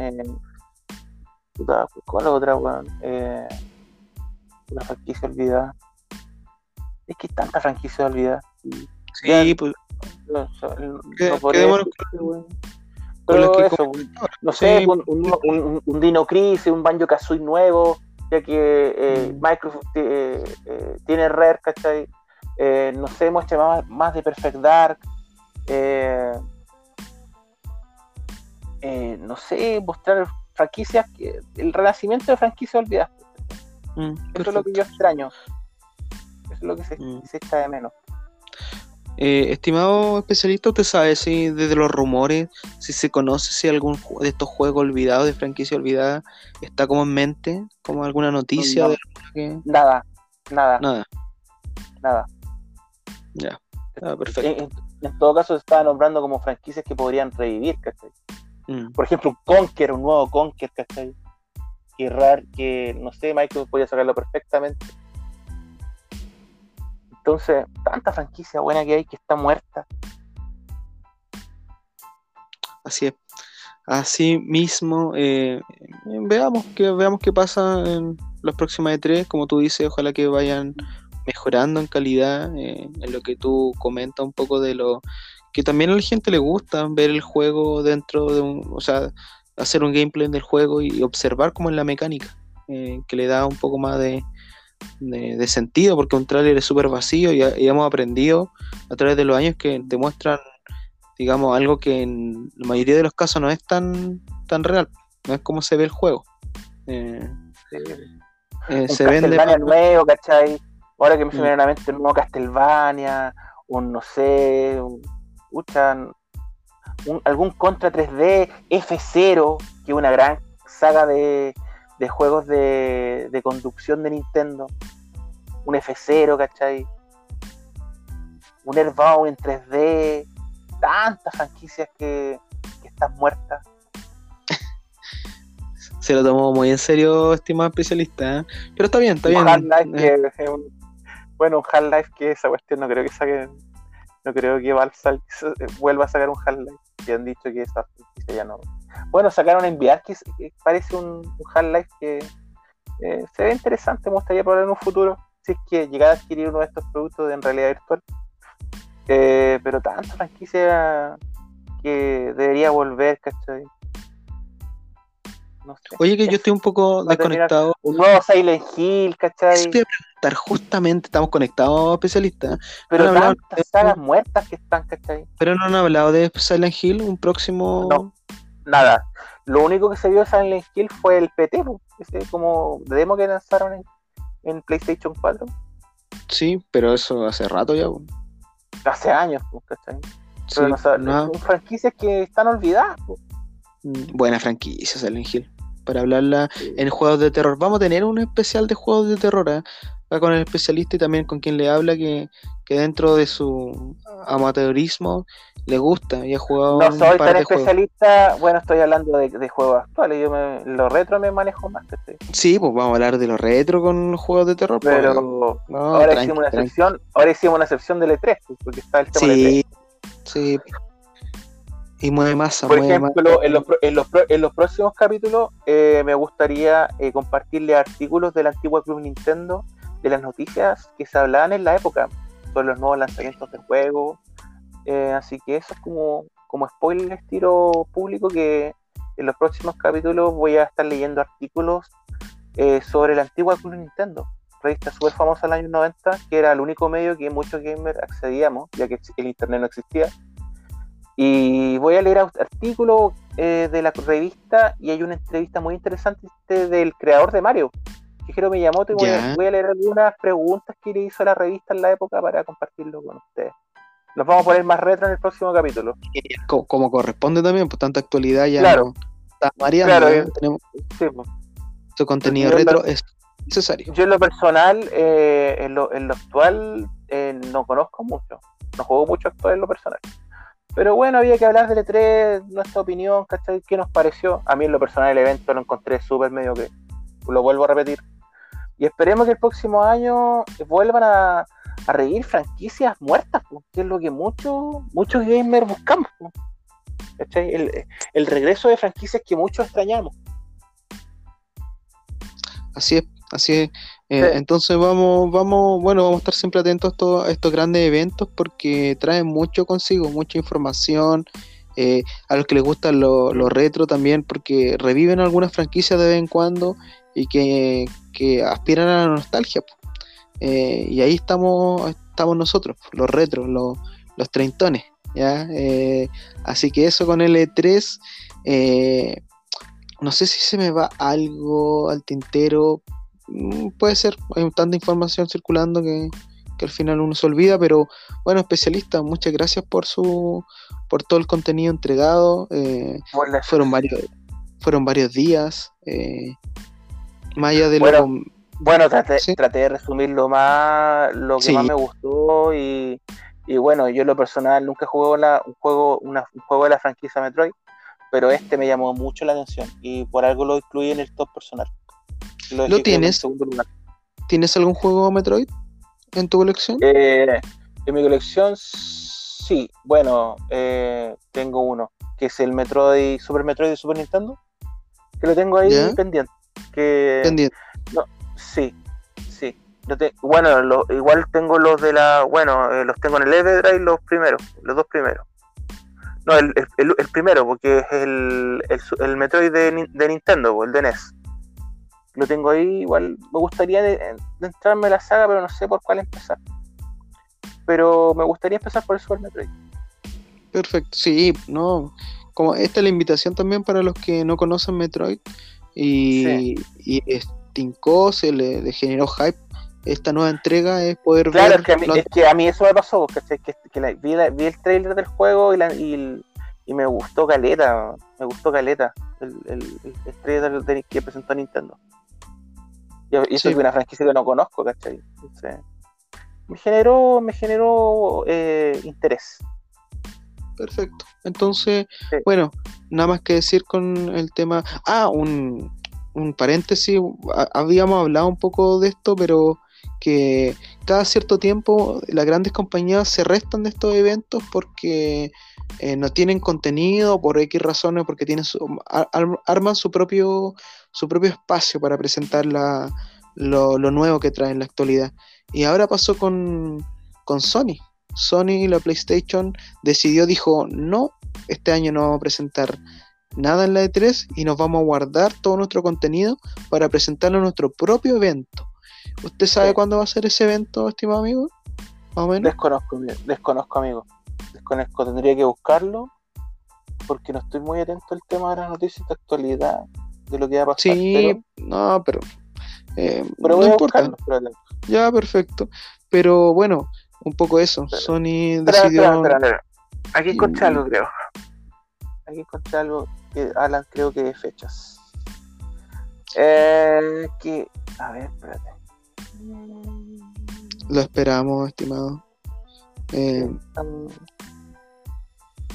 ¿Cuál otra, weón? Eh, la franquicia olvidada. Es que tanta franquicia olvidada. Sí, pues. No, podría Pero eso, no sé, un, un, un, Dino Crisis, un Banjo Kazooie nuevo, ya que eh, mm. Microsoft eh, tiene Rare, ¿cachai? Eh, no sé, muestre más, más de Perfect Dark. Eh, eh, no sé, mostrar franquicias, el renacimiento de franquicias olvidadas. Mm, Eso es lo que yo extraño. Eso es lo que se, mm. se echa de menos. estimado especialista, ¿usted sabe si desde los rumores, si se conoce si algún de estos juegos olvidados, de franquicia olvidada, está como en mente? ¿Como alguna noticia? de Nada, nada. Nada. Nada. Ya, ah, perfecto. En, todo caso, se estaba nombrando como franquicias que podrían revivir, ¿cachai? Mm. Por ejemplo, un Conker, un nuevo Conker, ¿cachai? Que raro, que no sé, Michael podía sacarlo perfectamente. Entonces, tanta franquicia buena que hay que está muerta. Así es. Así mismo, eh, veamos, que, veamos qué pasa en los próximos E3. Como tú dices, ojalá que vayan mejorando en calidad, eh, en lo que tú comentas un poco de lo que también a la gente le gusta ver el juego dentro de un, o sea, hacer un gameplay del juego y observar cómo es la mecánica, eh, que le da un poco más de, de, sentido, porque un tráiler es súper vacío y, hemos aprendido a través de los años que te muestran, digamos, algo que en la mayoría de los casos no es tan, tan real, no es como se ve el juego. Eh, se vende nuevo, ¿cachai? Ahora que me mm. viene a la mente un nuevo Castlevania, un no sé, un, algún Contra 3D, F0, que es una gran saga de, de juegos de, de, conducción de Nintendo. Un F0, ¿cachai? un Airbound en 3D, tantas franquicias que, que están muertas. Se lo tomó muy en serio, estimado especialista. ¿eh? Pero está bien, está bien. Eh. bueno, un Half-Life que esa cuestión no creo que saquen. No creo que Valve vuelva a sacar un Half-Life. Que han dicho que esa franquicia ya no. Bueno, sacaron en VR que parece un, un Half-Life que eh, se ve interesante. Me gustaría probar en un futuro. Si es que llegara a adquirir uno de estos productos en realidad virtual. Eh, pero tanta franquicia que debería volver, ¿cachai? No sé. Oye, que yo estoy un poco desconectado. Un nuevo Silent Hill, ¿cachai? Sí, preguntar, justamente estamos conectados, especialistas. Pero no tantas sagas muertas que están, ¿cachai? Pero no han hablado de Silent Hill, un próximo. No, nada. Lo único que se vio de Silent Hill fue el PT, ese como demo que lanzaron en, en PlayStation 4. Sí, pero eso hace rato ya hace años, ¿cachai? Son franquicias que están olvidadas. Pues. Mm, buena franquicia, Silent Hill. Para hablarla en juegos de terror. Vamos a tener un especial de juegos de terror. ¿eh? con el especialista y también con quien le habla que, dentro de su amateurismo le gusta y ha jugado. No soy tan especialista, bueno, estoy hablando de, juegos actuales, yo me, los retro me manejo más que Sí, pues vamos a hablar de los retro con los juegos de terror. Pues. Pero ahora, hicimos una excepción, ahora hicimos una excepción del E3, pues, porque está el tema sí, Sí, y mueve masa. Por ejemplo, En, los, en, los, en, los, próximos capítulos eh, me gustaría eh, compartirle artículos del antiguo Club Nintendo de las noticias que se hablaban en la época sobre los nuevos lanzamientos del juego. Eh, así que eso es como, como spoiler estilo público que en los próximos capítulos voy a estar leyendo artículos eh, sobre la antigua Club Nintendo, revista súper famosa en los años 90, que era el único medio que muchos gamers accedíamos, ya que el internet no existía. Y voy a leer artículos eh, de la revista y hay una entrevista muy interesante del creador de Mario, Quijero Miyamoto, y voy a, voy a, leer algunas preguntas que le hizo la revista en la época para compartirlo con ustedes. Nos vamos a poner más retro en el próximo capítulo. Como, corresponde también, por tanta actualidad ya claro. está variando. Claro, ¿eh? tenemos su contenido retro es necesario. Yo en lo personal, eh, en, lo, en, lo, actual, eh, no conozco mucho. No juego mucho actual en lo personal. Pero bueno, había que hablar del E3, nuestra opinión, ¿cachai? ¿Qué nos pareció? A mí en lo personal el evento lo encontré súper medio que, lo vuelvo a repetir, y esperemos que el próximo año vuelvan a, a reír franquicias muertas, que es lo que muchos muchos gamers buscamos. El, regreso de franquicias que muchos extrañamos. Así es, así es. Eh, entonces vamos, vamos, bueno, vamos a estar siempre atentos a estos, grandes eventos porque traen mucho consigo, mucha información. Eh, a los que les gustan los lo retro también, porque reviven algunas franquicias de vez en cuando y que, aspiran a la nostalgia. Eh, y ahí estamos, estamos nosotros, los retros, los, los treintones. ¿ya? Eh, así que eso con el E3. Eh, no sé si se me va algo al tintero. Mm, puede ser, hay tanta información circulando que, al final uno se olvida, pero bueno, especialista, muchas gracias por su por todo el contenido entregado. fueron varios fueron varios días. Más de bueno, lo... Bueno, traté, de resumir lo más, lo que más me gustó y, bueno, yo en lo personal nunca jugué un juego, un juego de la franquicia Metroid, pero este me llamó mucho la atención y por algo lo incluí en el top personal. ¿Lo, tienes? ¿Tienes algún juego Metroid en tu colección? Eh, en mi colección sí, bueno, eh, tengo uno, que es el Metroid, Super Metroid de Super Nintendo, que lo tengo ahí pendiente que no, sí, sí. bueno, igual tengo los de la, bueno, eh, los tengo en el Everdrive los primeros, los dos primeros. No, el, primero, porque es el, el, Metroid de, de, Nintendo, el de NES. Lo tengo ahí, igual me gustaría de, entrarme a la saga, pero no sé por cuál empezar. Pero me gustaría empezar por el Super Metroid. Perfecto, sí, no. Como esta es la invitación también para los que no conocen Metroid y, y se le, generó hype. Esta nueva entrega es poder claro, ver. Claro, es, que a mí eso me pasó, Que, que vi, el trailer del juego y, y, me gustó Caleta, me gustó Caleta, el, el, trailer que presentó Nintendo. Y, eso es una franquicia que no conozco, ¿cachai? me generó, me generó eh, interés. Perfecto. Entonces, bueno, nada más que decir con el tema. Ah, un, un paréntesis. Habíamos hablado un poco de esto, pero que cada cierto tiempo las grandes compañías se restan de estos eventos porque eh, no tienen contenido por X razones, porque tienen arman su propio, su propio espacio para presentar lo, nuevo que trae en la actualidad. Y ahora pasó con, con Sony. Sony, la PlayStation, decidió, dijo, no, este año no vamos a presentar nada en la E3 y nos vamos a guardar todo nuestro contenido para presentarlo en nuestro propio evento. ¿Usted sabe cuándo va a ser ese evento, estimado amigo? Más o menos. Desconozco, desconozco, amigo desconozco, tendría que buscarlo porque no estoy muy atento al tema de las noticias de actualidad, de lo que va a pasar. Sí, no, pero. Eh, no importa. ya, perfecto. Pero bueno, un poco eso. Sony decidió. Aquí encontré algo, creo. Aquí encontré algo que Alan creo que de fechas. Eh, que. A ver, espérate. Lo esperamos, estimado. Eh,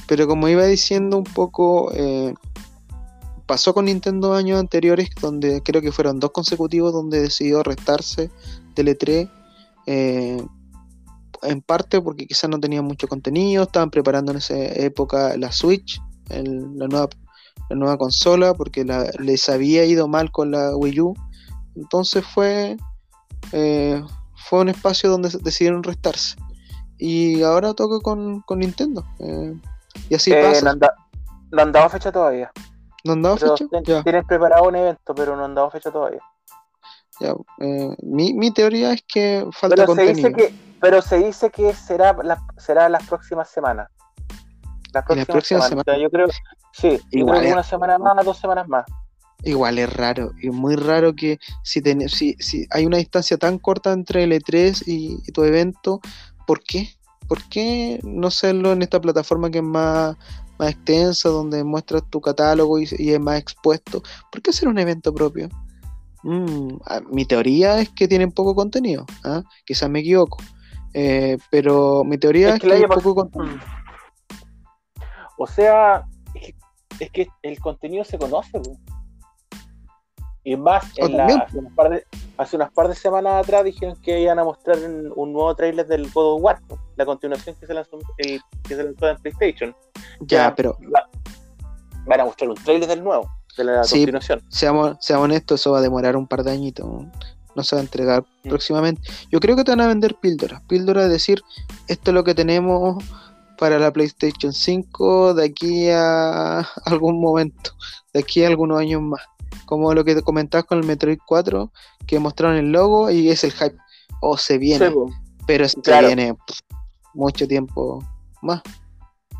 pero como iba diciendo un poco, eh, pasó con Nintendo años anteriores, donde creo que fueron dos consecutivos, donde decidió restarse del E3. Eh, en parte porque quizás no tenían mucho contenido, estaban preparando en esa época la Switch, la, nueva, la nueva consola, porque les había ido mal con la Wii U. Entonces fue, eh, fue un espacio donde decidieron restarse. Y ahora toca con, con Nintendo. Y así eh, pasa. No han, dado fecha todavía. ¿No han dado fecha? Tienen preparado un evento, pero no han dado fecha todavía. Ya, eh, mi, mi, teoría es que falta pero Se dice que, pero se dice que será, la, será las próximas semanas. Las próximas, semanas. yo creo, sí, igual una semana más, dos semanas más. Igual es raro, es muy raro que si, si, si hay una distancia tan corta entre el E3 y tu evento, ¿por qué? ¿por qué no hacerlo en esta plataforma que es más, más extensa, donde muestras tu catálogo y, es más expuesto? ¿Por qué hacer un evento propio? Mm, ah, mi teoría es que tienen poco contenido, ¿ah? quizás me equivoco, eh, pero mi teoría es, que, hay poco contenido. O sea, es que, el contenido se conoce. Y más, en la, hace, unas par de, hace unas par de semanas atrás dijeron que iban a mostrar un nuevo trailer del God of War, la continuación que se lanzó, el, que se lanzó en PlayStation. Ya, pero. van a mostrar un trailer del nuevo, de la continuación. Seamos, seamos honestos, eso va a demorar un par de añitos. No se va a entregar mm. próximamente. Yo creo que te van a vender píldoras. Píldoras es decir, esto es lo que tenemos para la PlayStation 5 de aquí a algún momento, de aquí a algunos años más como lo que comentabas con el Metroid 4, que mostraron el logo y es el hype. O se viene, pero se viene mucho tiempo más.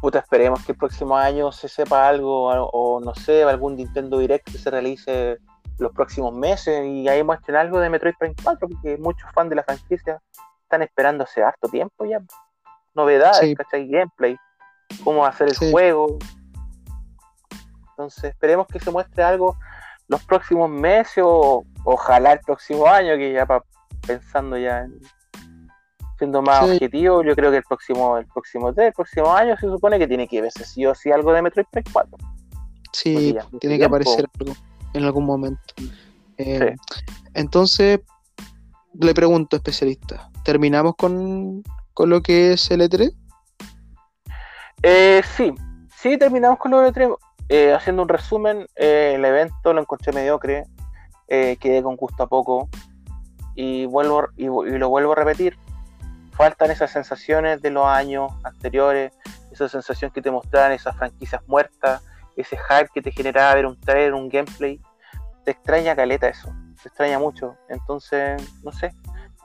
Puta, esperemos que el próximo año se sepa algo, o, no sé, algún Nintendo Direct que se realice los próximos meses y ahí muestren algo de Metroid Prime 4, porque muchos fans de la franquicia están esperando hace harto tiempo ya. Novedades, ¿cachai? Gameplay, cómo hacer el juego. Entonces, esperemos que se muestre algo los próximos meses o ojalá el próximo año, que ya pensando ya en, siendo más objetivo, yo creo que el próximo, el próximo el próximo año se supone que tiene que verse sí o sí algo de Metroid Prime 4. Sí, tiene que aparecer algo en algún momento. Eh, entonces, le pregunto, especialista, ¿terminamos con, con lo que es el E3? Eh, sí, sí, terminamos con lo de E3. Eh, haciendo un resumen, eh, el evento lo encontré mediocre, eh, quedé con gusto a poco y, vuelvo, y, lo vuelvo a repetir. Faltan esas sensaciones de los años anteriores, esa sensación que te mostraban esas franquicias muertas, ese hype que te generaba ver un trailer, un gameplay. Te extraña caleta eso, te extraña mucho. Entonces, no sé,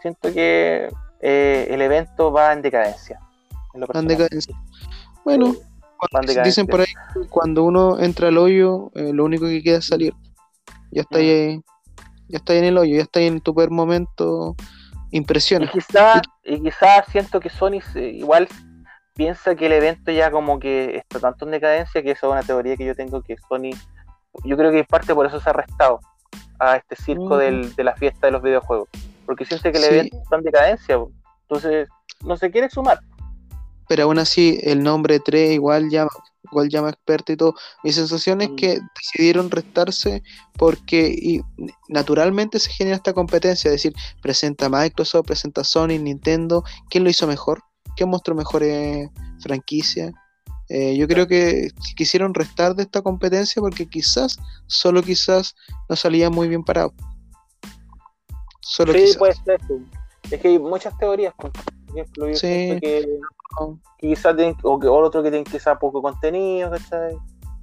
siento que el evento va en decadencia. En, decadencia. Bueno, Dicen por ahí cuando uno entra al hoyo, eh, lo único que queda es salir. Ya está, ahí, ya está en el hoyo, ya está ahí en tu peor momento. Impresiona. Y quizás quizá siento que Sony igual piensa que el evento ya como que está tanto en decadencia que eso es una teoría que yo tengo que Sony, yo creo que en parte por eso se ha arrestado a este circo mm. de la fiesta de los videojuegos. Porque siente que el evento está en decadencia. Entonces, no se quiere sumar. Pero aún así, el nombre 3 igual llama, igual llama experto y todo. Mi sensación es mm. que decidieron restarse porque y, naturalmente se genera esta competencia, es decir, presenta Microsoft, presenta Sony, Nintendo, ¿quién lo hizo mejor? ¿Quién mostró mejores franquicias? Eh, yo creo que quisieron restar de esta competencia porque quizás, solo quizás, no salía muy bien parado. Solo sí, puede ser. Es que hay muchas teorías. Por ejemplo, yo sí. que, quizás o, que, otro que tiene quizás poco contenido, ¿cachai?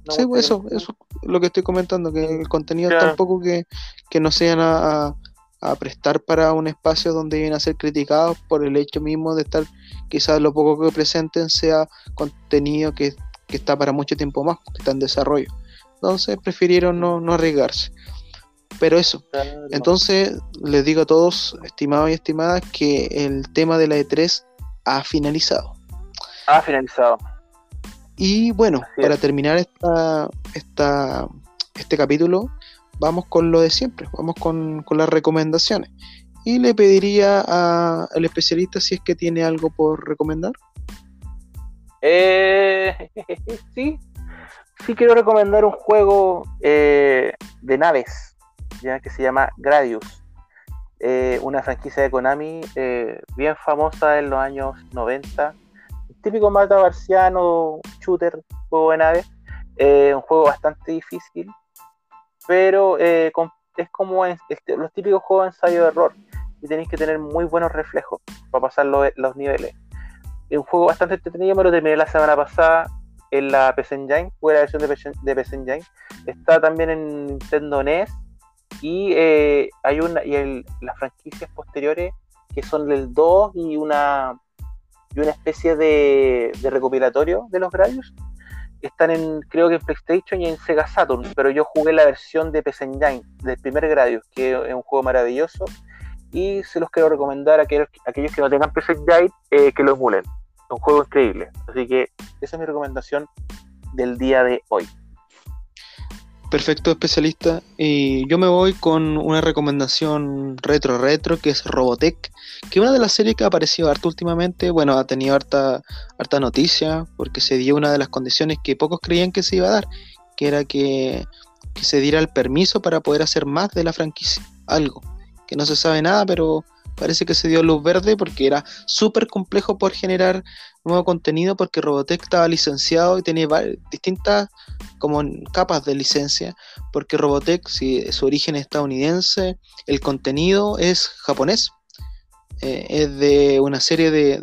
sí, pues eso, eso es lo que estoy comentando, que el contenido tampoco que, que no sean a, a, prestar para un espacio donde vienen a ser criticados por el hecho mismo de estar, quizás lo poco que presenten sea contenido que, que está para mucho tiempo más, que está en desarrollo. Entonces prefirieron no, no arriesgarse. Pero eso, entonces les digo a todos, estimados y estimadas, que el tema de la E3 ha finalizado. Ha finalizado. Y bueno, para terminar esta, esta, este capítulo, vamos con lo de siempre, vamos con, las recomendaciones. Y le pediría al especialista si es que tiene algo por recomendar. Eh, sí, sí quiero recomendar un juego eh, de naves que se llama Gradius, eh, una franquicia de Konami bien famosa en los años 90, típico mata marciano, shooter, juego de nave, eh, un juego bastante difícil, pero es como este, los típicos juegos de ensayo de error, y tenéis que tener muy buenos reflejos para pasar los niveles. Es un juego bastante entretenido, me lo terminé la semana pasada en la PC Engine, fue la versión de PC, de. Está también en Nintendo NES y eh, hay una y las franquicias posteriores que son el 2 y una y una especie de, recopilatorio de los Gradius están en creo que en PlayStation y en Sega Saturn pero yo jugué la versión de PC Engine del primer Gradius que es un juego maravilloso y se los quiero recomendar a aquellos, aquellos que no tengan PC Engine eh, que lo emulen. Es un juego increíble. Así que esa es mi recomendación del día de hoy Perfecto especialista. Y yo me voy con una recomendación retro retro que es Robotech, que es una de las series que ha aparecido harto últimamente, bueno, ha tenido harta, harta noticia porque se dio una de las condiciones que pocos creían que se iba a dar, que era que, que se diera el permiso para poder hacer más de la franquicia, algo, que no se sabe nada, pero parece que se dio luz verde porque era súper complejo por generar nuevo contenido porque Robotech estaba licenciado y tenía distintas como capas de licencia porque Robotech si su origen es estadounidense el contenido es japonés. Eh, es de una serie de,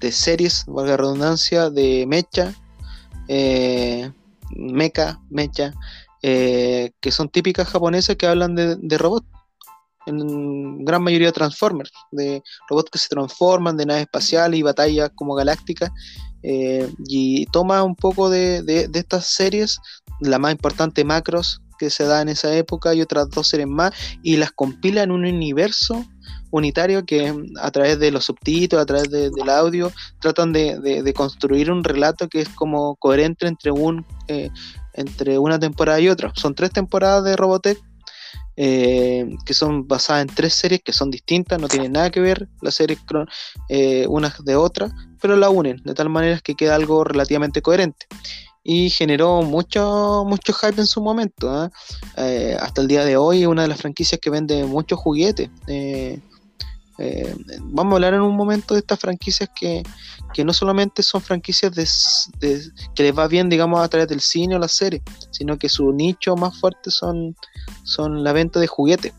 de, series valga redundancia de mecha eh, mecha mecha eh, que son típicas japonesas que hablan de, de robots en gran mayoría de Transformers, de robots que se transforman, de naves espaciales y batallas como galácticas. Eh, y toma un poco de, de, estas series, la más importante Macros que se da en esa época y otras dos series más, y las compila en un universo unitario que a través de los subtítulos, a través del audio, tratan de, construir un relato que es como coherente entre un eh, entre una temporada y otra. Son tres temporadas de Robotech eh, que son basadas en tres series que son distintas, no tienen nada que ver las series eh, unas de otras, pero la unen de tal manera que queda algo relativamente coherente. Y generó mucho, mucho hype en su momento. ¿ah? Eh, hasta el día de hoy es una de las franquicias que vende muchos juguetes. Vamos a hablar en un momento de estas franquicias que, que no solamente son franquicias de, que les va bien, digamos, a través del cine o la serie, sino que su nicho más fuerte son, son la venta de juguetes.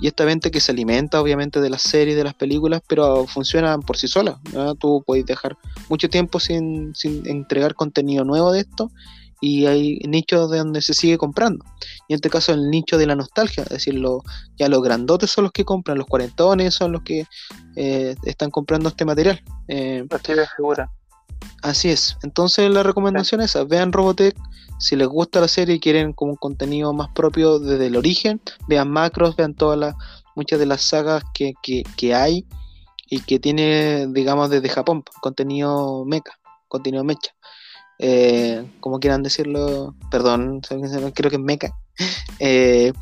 Y esta venta que se alimenta obviamente de las series, de las películas, pero funciona por sí sola. Tú puedes dejar mucho tiempo sin, sin entregar contenido nuevo de esto y hay nichos de donde se sigue comprando. Y en este caso el nicho de la nostalgia, es decir, ya los grandotes son los que compran, los cuarentones son los que eh, están comprando este material. Eh, así es. Entonces la recomendación es esa, vean Robotech, si les gusta la serie y quieren como un contenido más propio desde el origen, vean Macros, vean todas las, muchas de las sagas que, que hay y que tiene, digamos, desde Japón, contenido mecha, contenido mecha. Eh, como quieran decirlo, perdón, creo que es meca. Eh,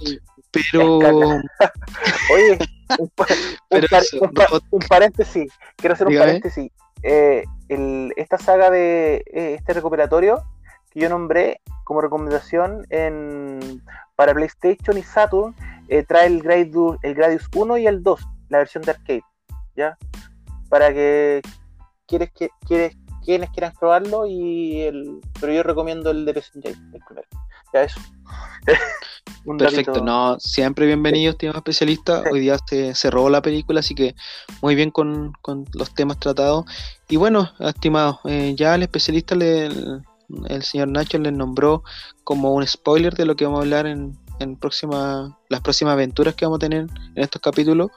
Pero. Oye, un, paréntesis. Quiero hacer un paréntesis. Eh, esta saga de este recopilatorio que yo nombré como recomendación en, para PlayStation y Saturn trae el Gradius, el Gradius 1 y el 2, la versión de arcade. ¿Ya? Para que quieres que quieres quienes quieran probarlo y el pero yo recomiendo el de PS el primero. Ya eso. Perfecto, no, siempre bienvenido, estimado especialista. Hoy día se cerró la película, así que muy bien con, los temas tratados. Y bueno, estimado, eh, ya el especialista, le, el, señor Nacho, le nombró como un spoiler de lo que vamos a hablar en, en próxima, las próximas aventuras que vamos a tener en estos capítulos.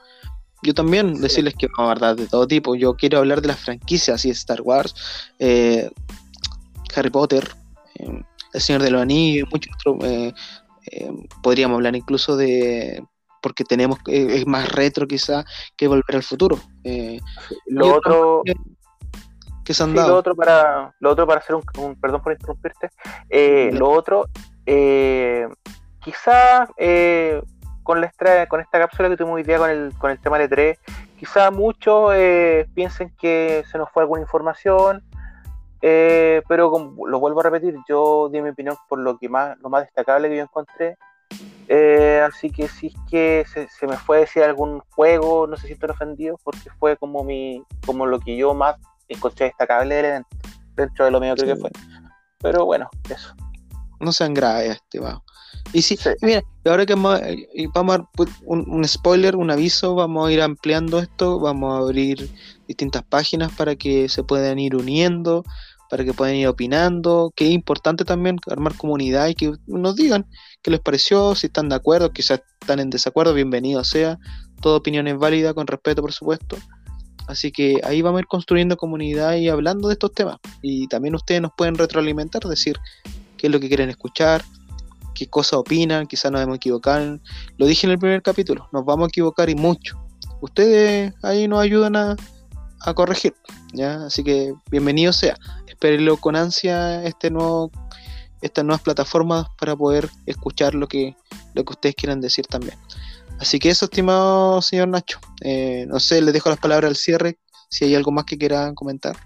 Yo también decirles que a hablar de todo tipo. Yo quiero hablar de las franquicias, así Star Wars, eh, Harry Potter, eh, El Señor de los Anillos, muchos otros eh, podríamos hablar incluso de porque tenemos eh, es más retro quizá que volver al futuro. Eh, lo otro que se han dado lo otro para lo otro para hacer un, perdón por interrumpirte lo otro quizá con la con esta cápsula que tuvimos hoy día con el con el tema de 3 quizá muchos piensen que se nos fue alguna información eh, pero lo vuelvo a repetir, yo di mi opinión por lo que más, lo más destacable que yo encontré. Eh, así que si es que se, me fue decir algún juego, no se siento ofendido porque fue como mi, como lo que yo más encontré destacable del evento, dentro de lo mío creo que fue. Pero bueno, eso. No sean graves, estimado. Y sí, mira, ahora que vamos, vamos a pues, un, un, spoiler, un aviso, vamos a ir ampliando esto, vamos a abrir distintas páginas para que se puedan ir uniendo, para que puedan ir opinando, que es importante también armar comunidad y que nos digan qué les pareció, si están de acuerdo, quizás están en desacuerdo, bienvenido sea, toda opinión es válida, con respeto por supuesto. Así que ahí vamos a ir construyendo comunidad y hablando de estos temas. Y también ustedes nos pueden retroalimentar, decir qué es lo que quieren escuchar, qué cosas opinan, quizás nos hemos equivocado. Lo dije en el primer capítulo, nos vamos a equivocar y mucho. Ustedes ahí nos ayudan a, corregir, ¿ya? Así que bienvenido sea espérenlo con ansia este nuevo, estas nuevas plataformas para poder escuchar lo que, lo que ustedes quieran decir también. Así que eso, estimado señor Nacho. Eh, no sé, le dejo las palabras al cierre, si hay algo más que quieran comentar.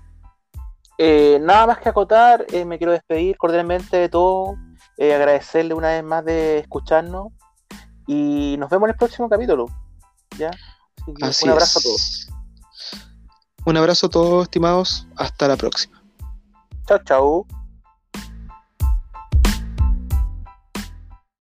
Eh, nada más que acotar, eh, me quiero despedir cordialmente de todo, agradecerle una vez más de escucharnos y nos vemos en el próximo capítulo. ¿ya? un abrazo a todos. Un abrazo a todos, estimados. Hasta la próxima. Chao, chao.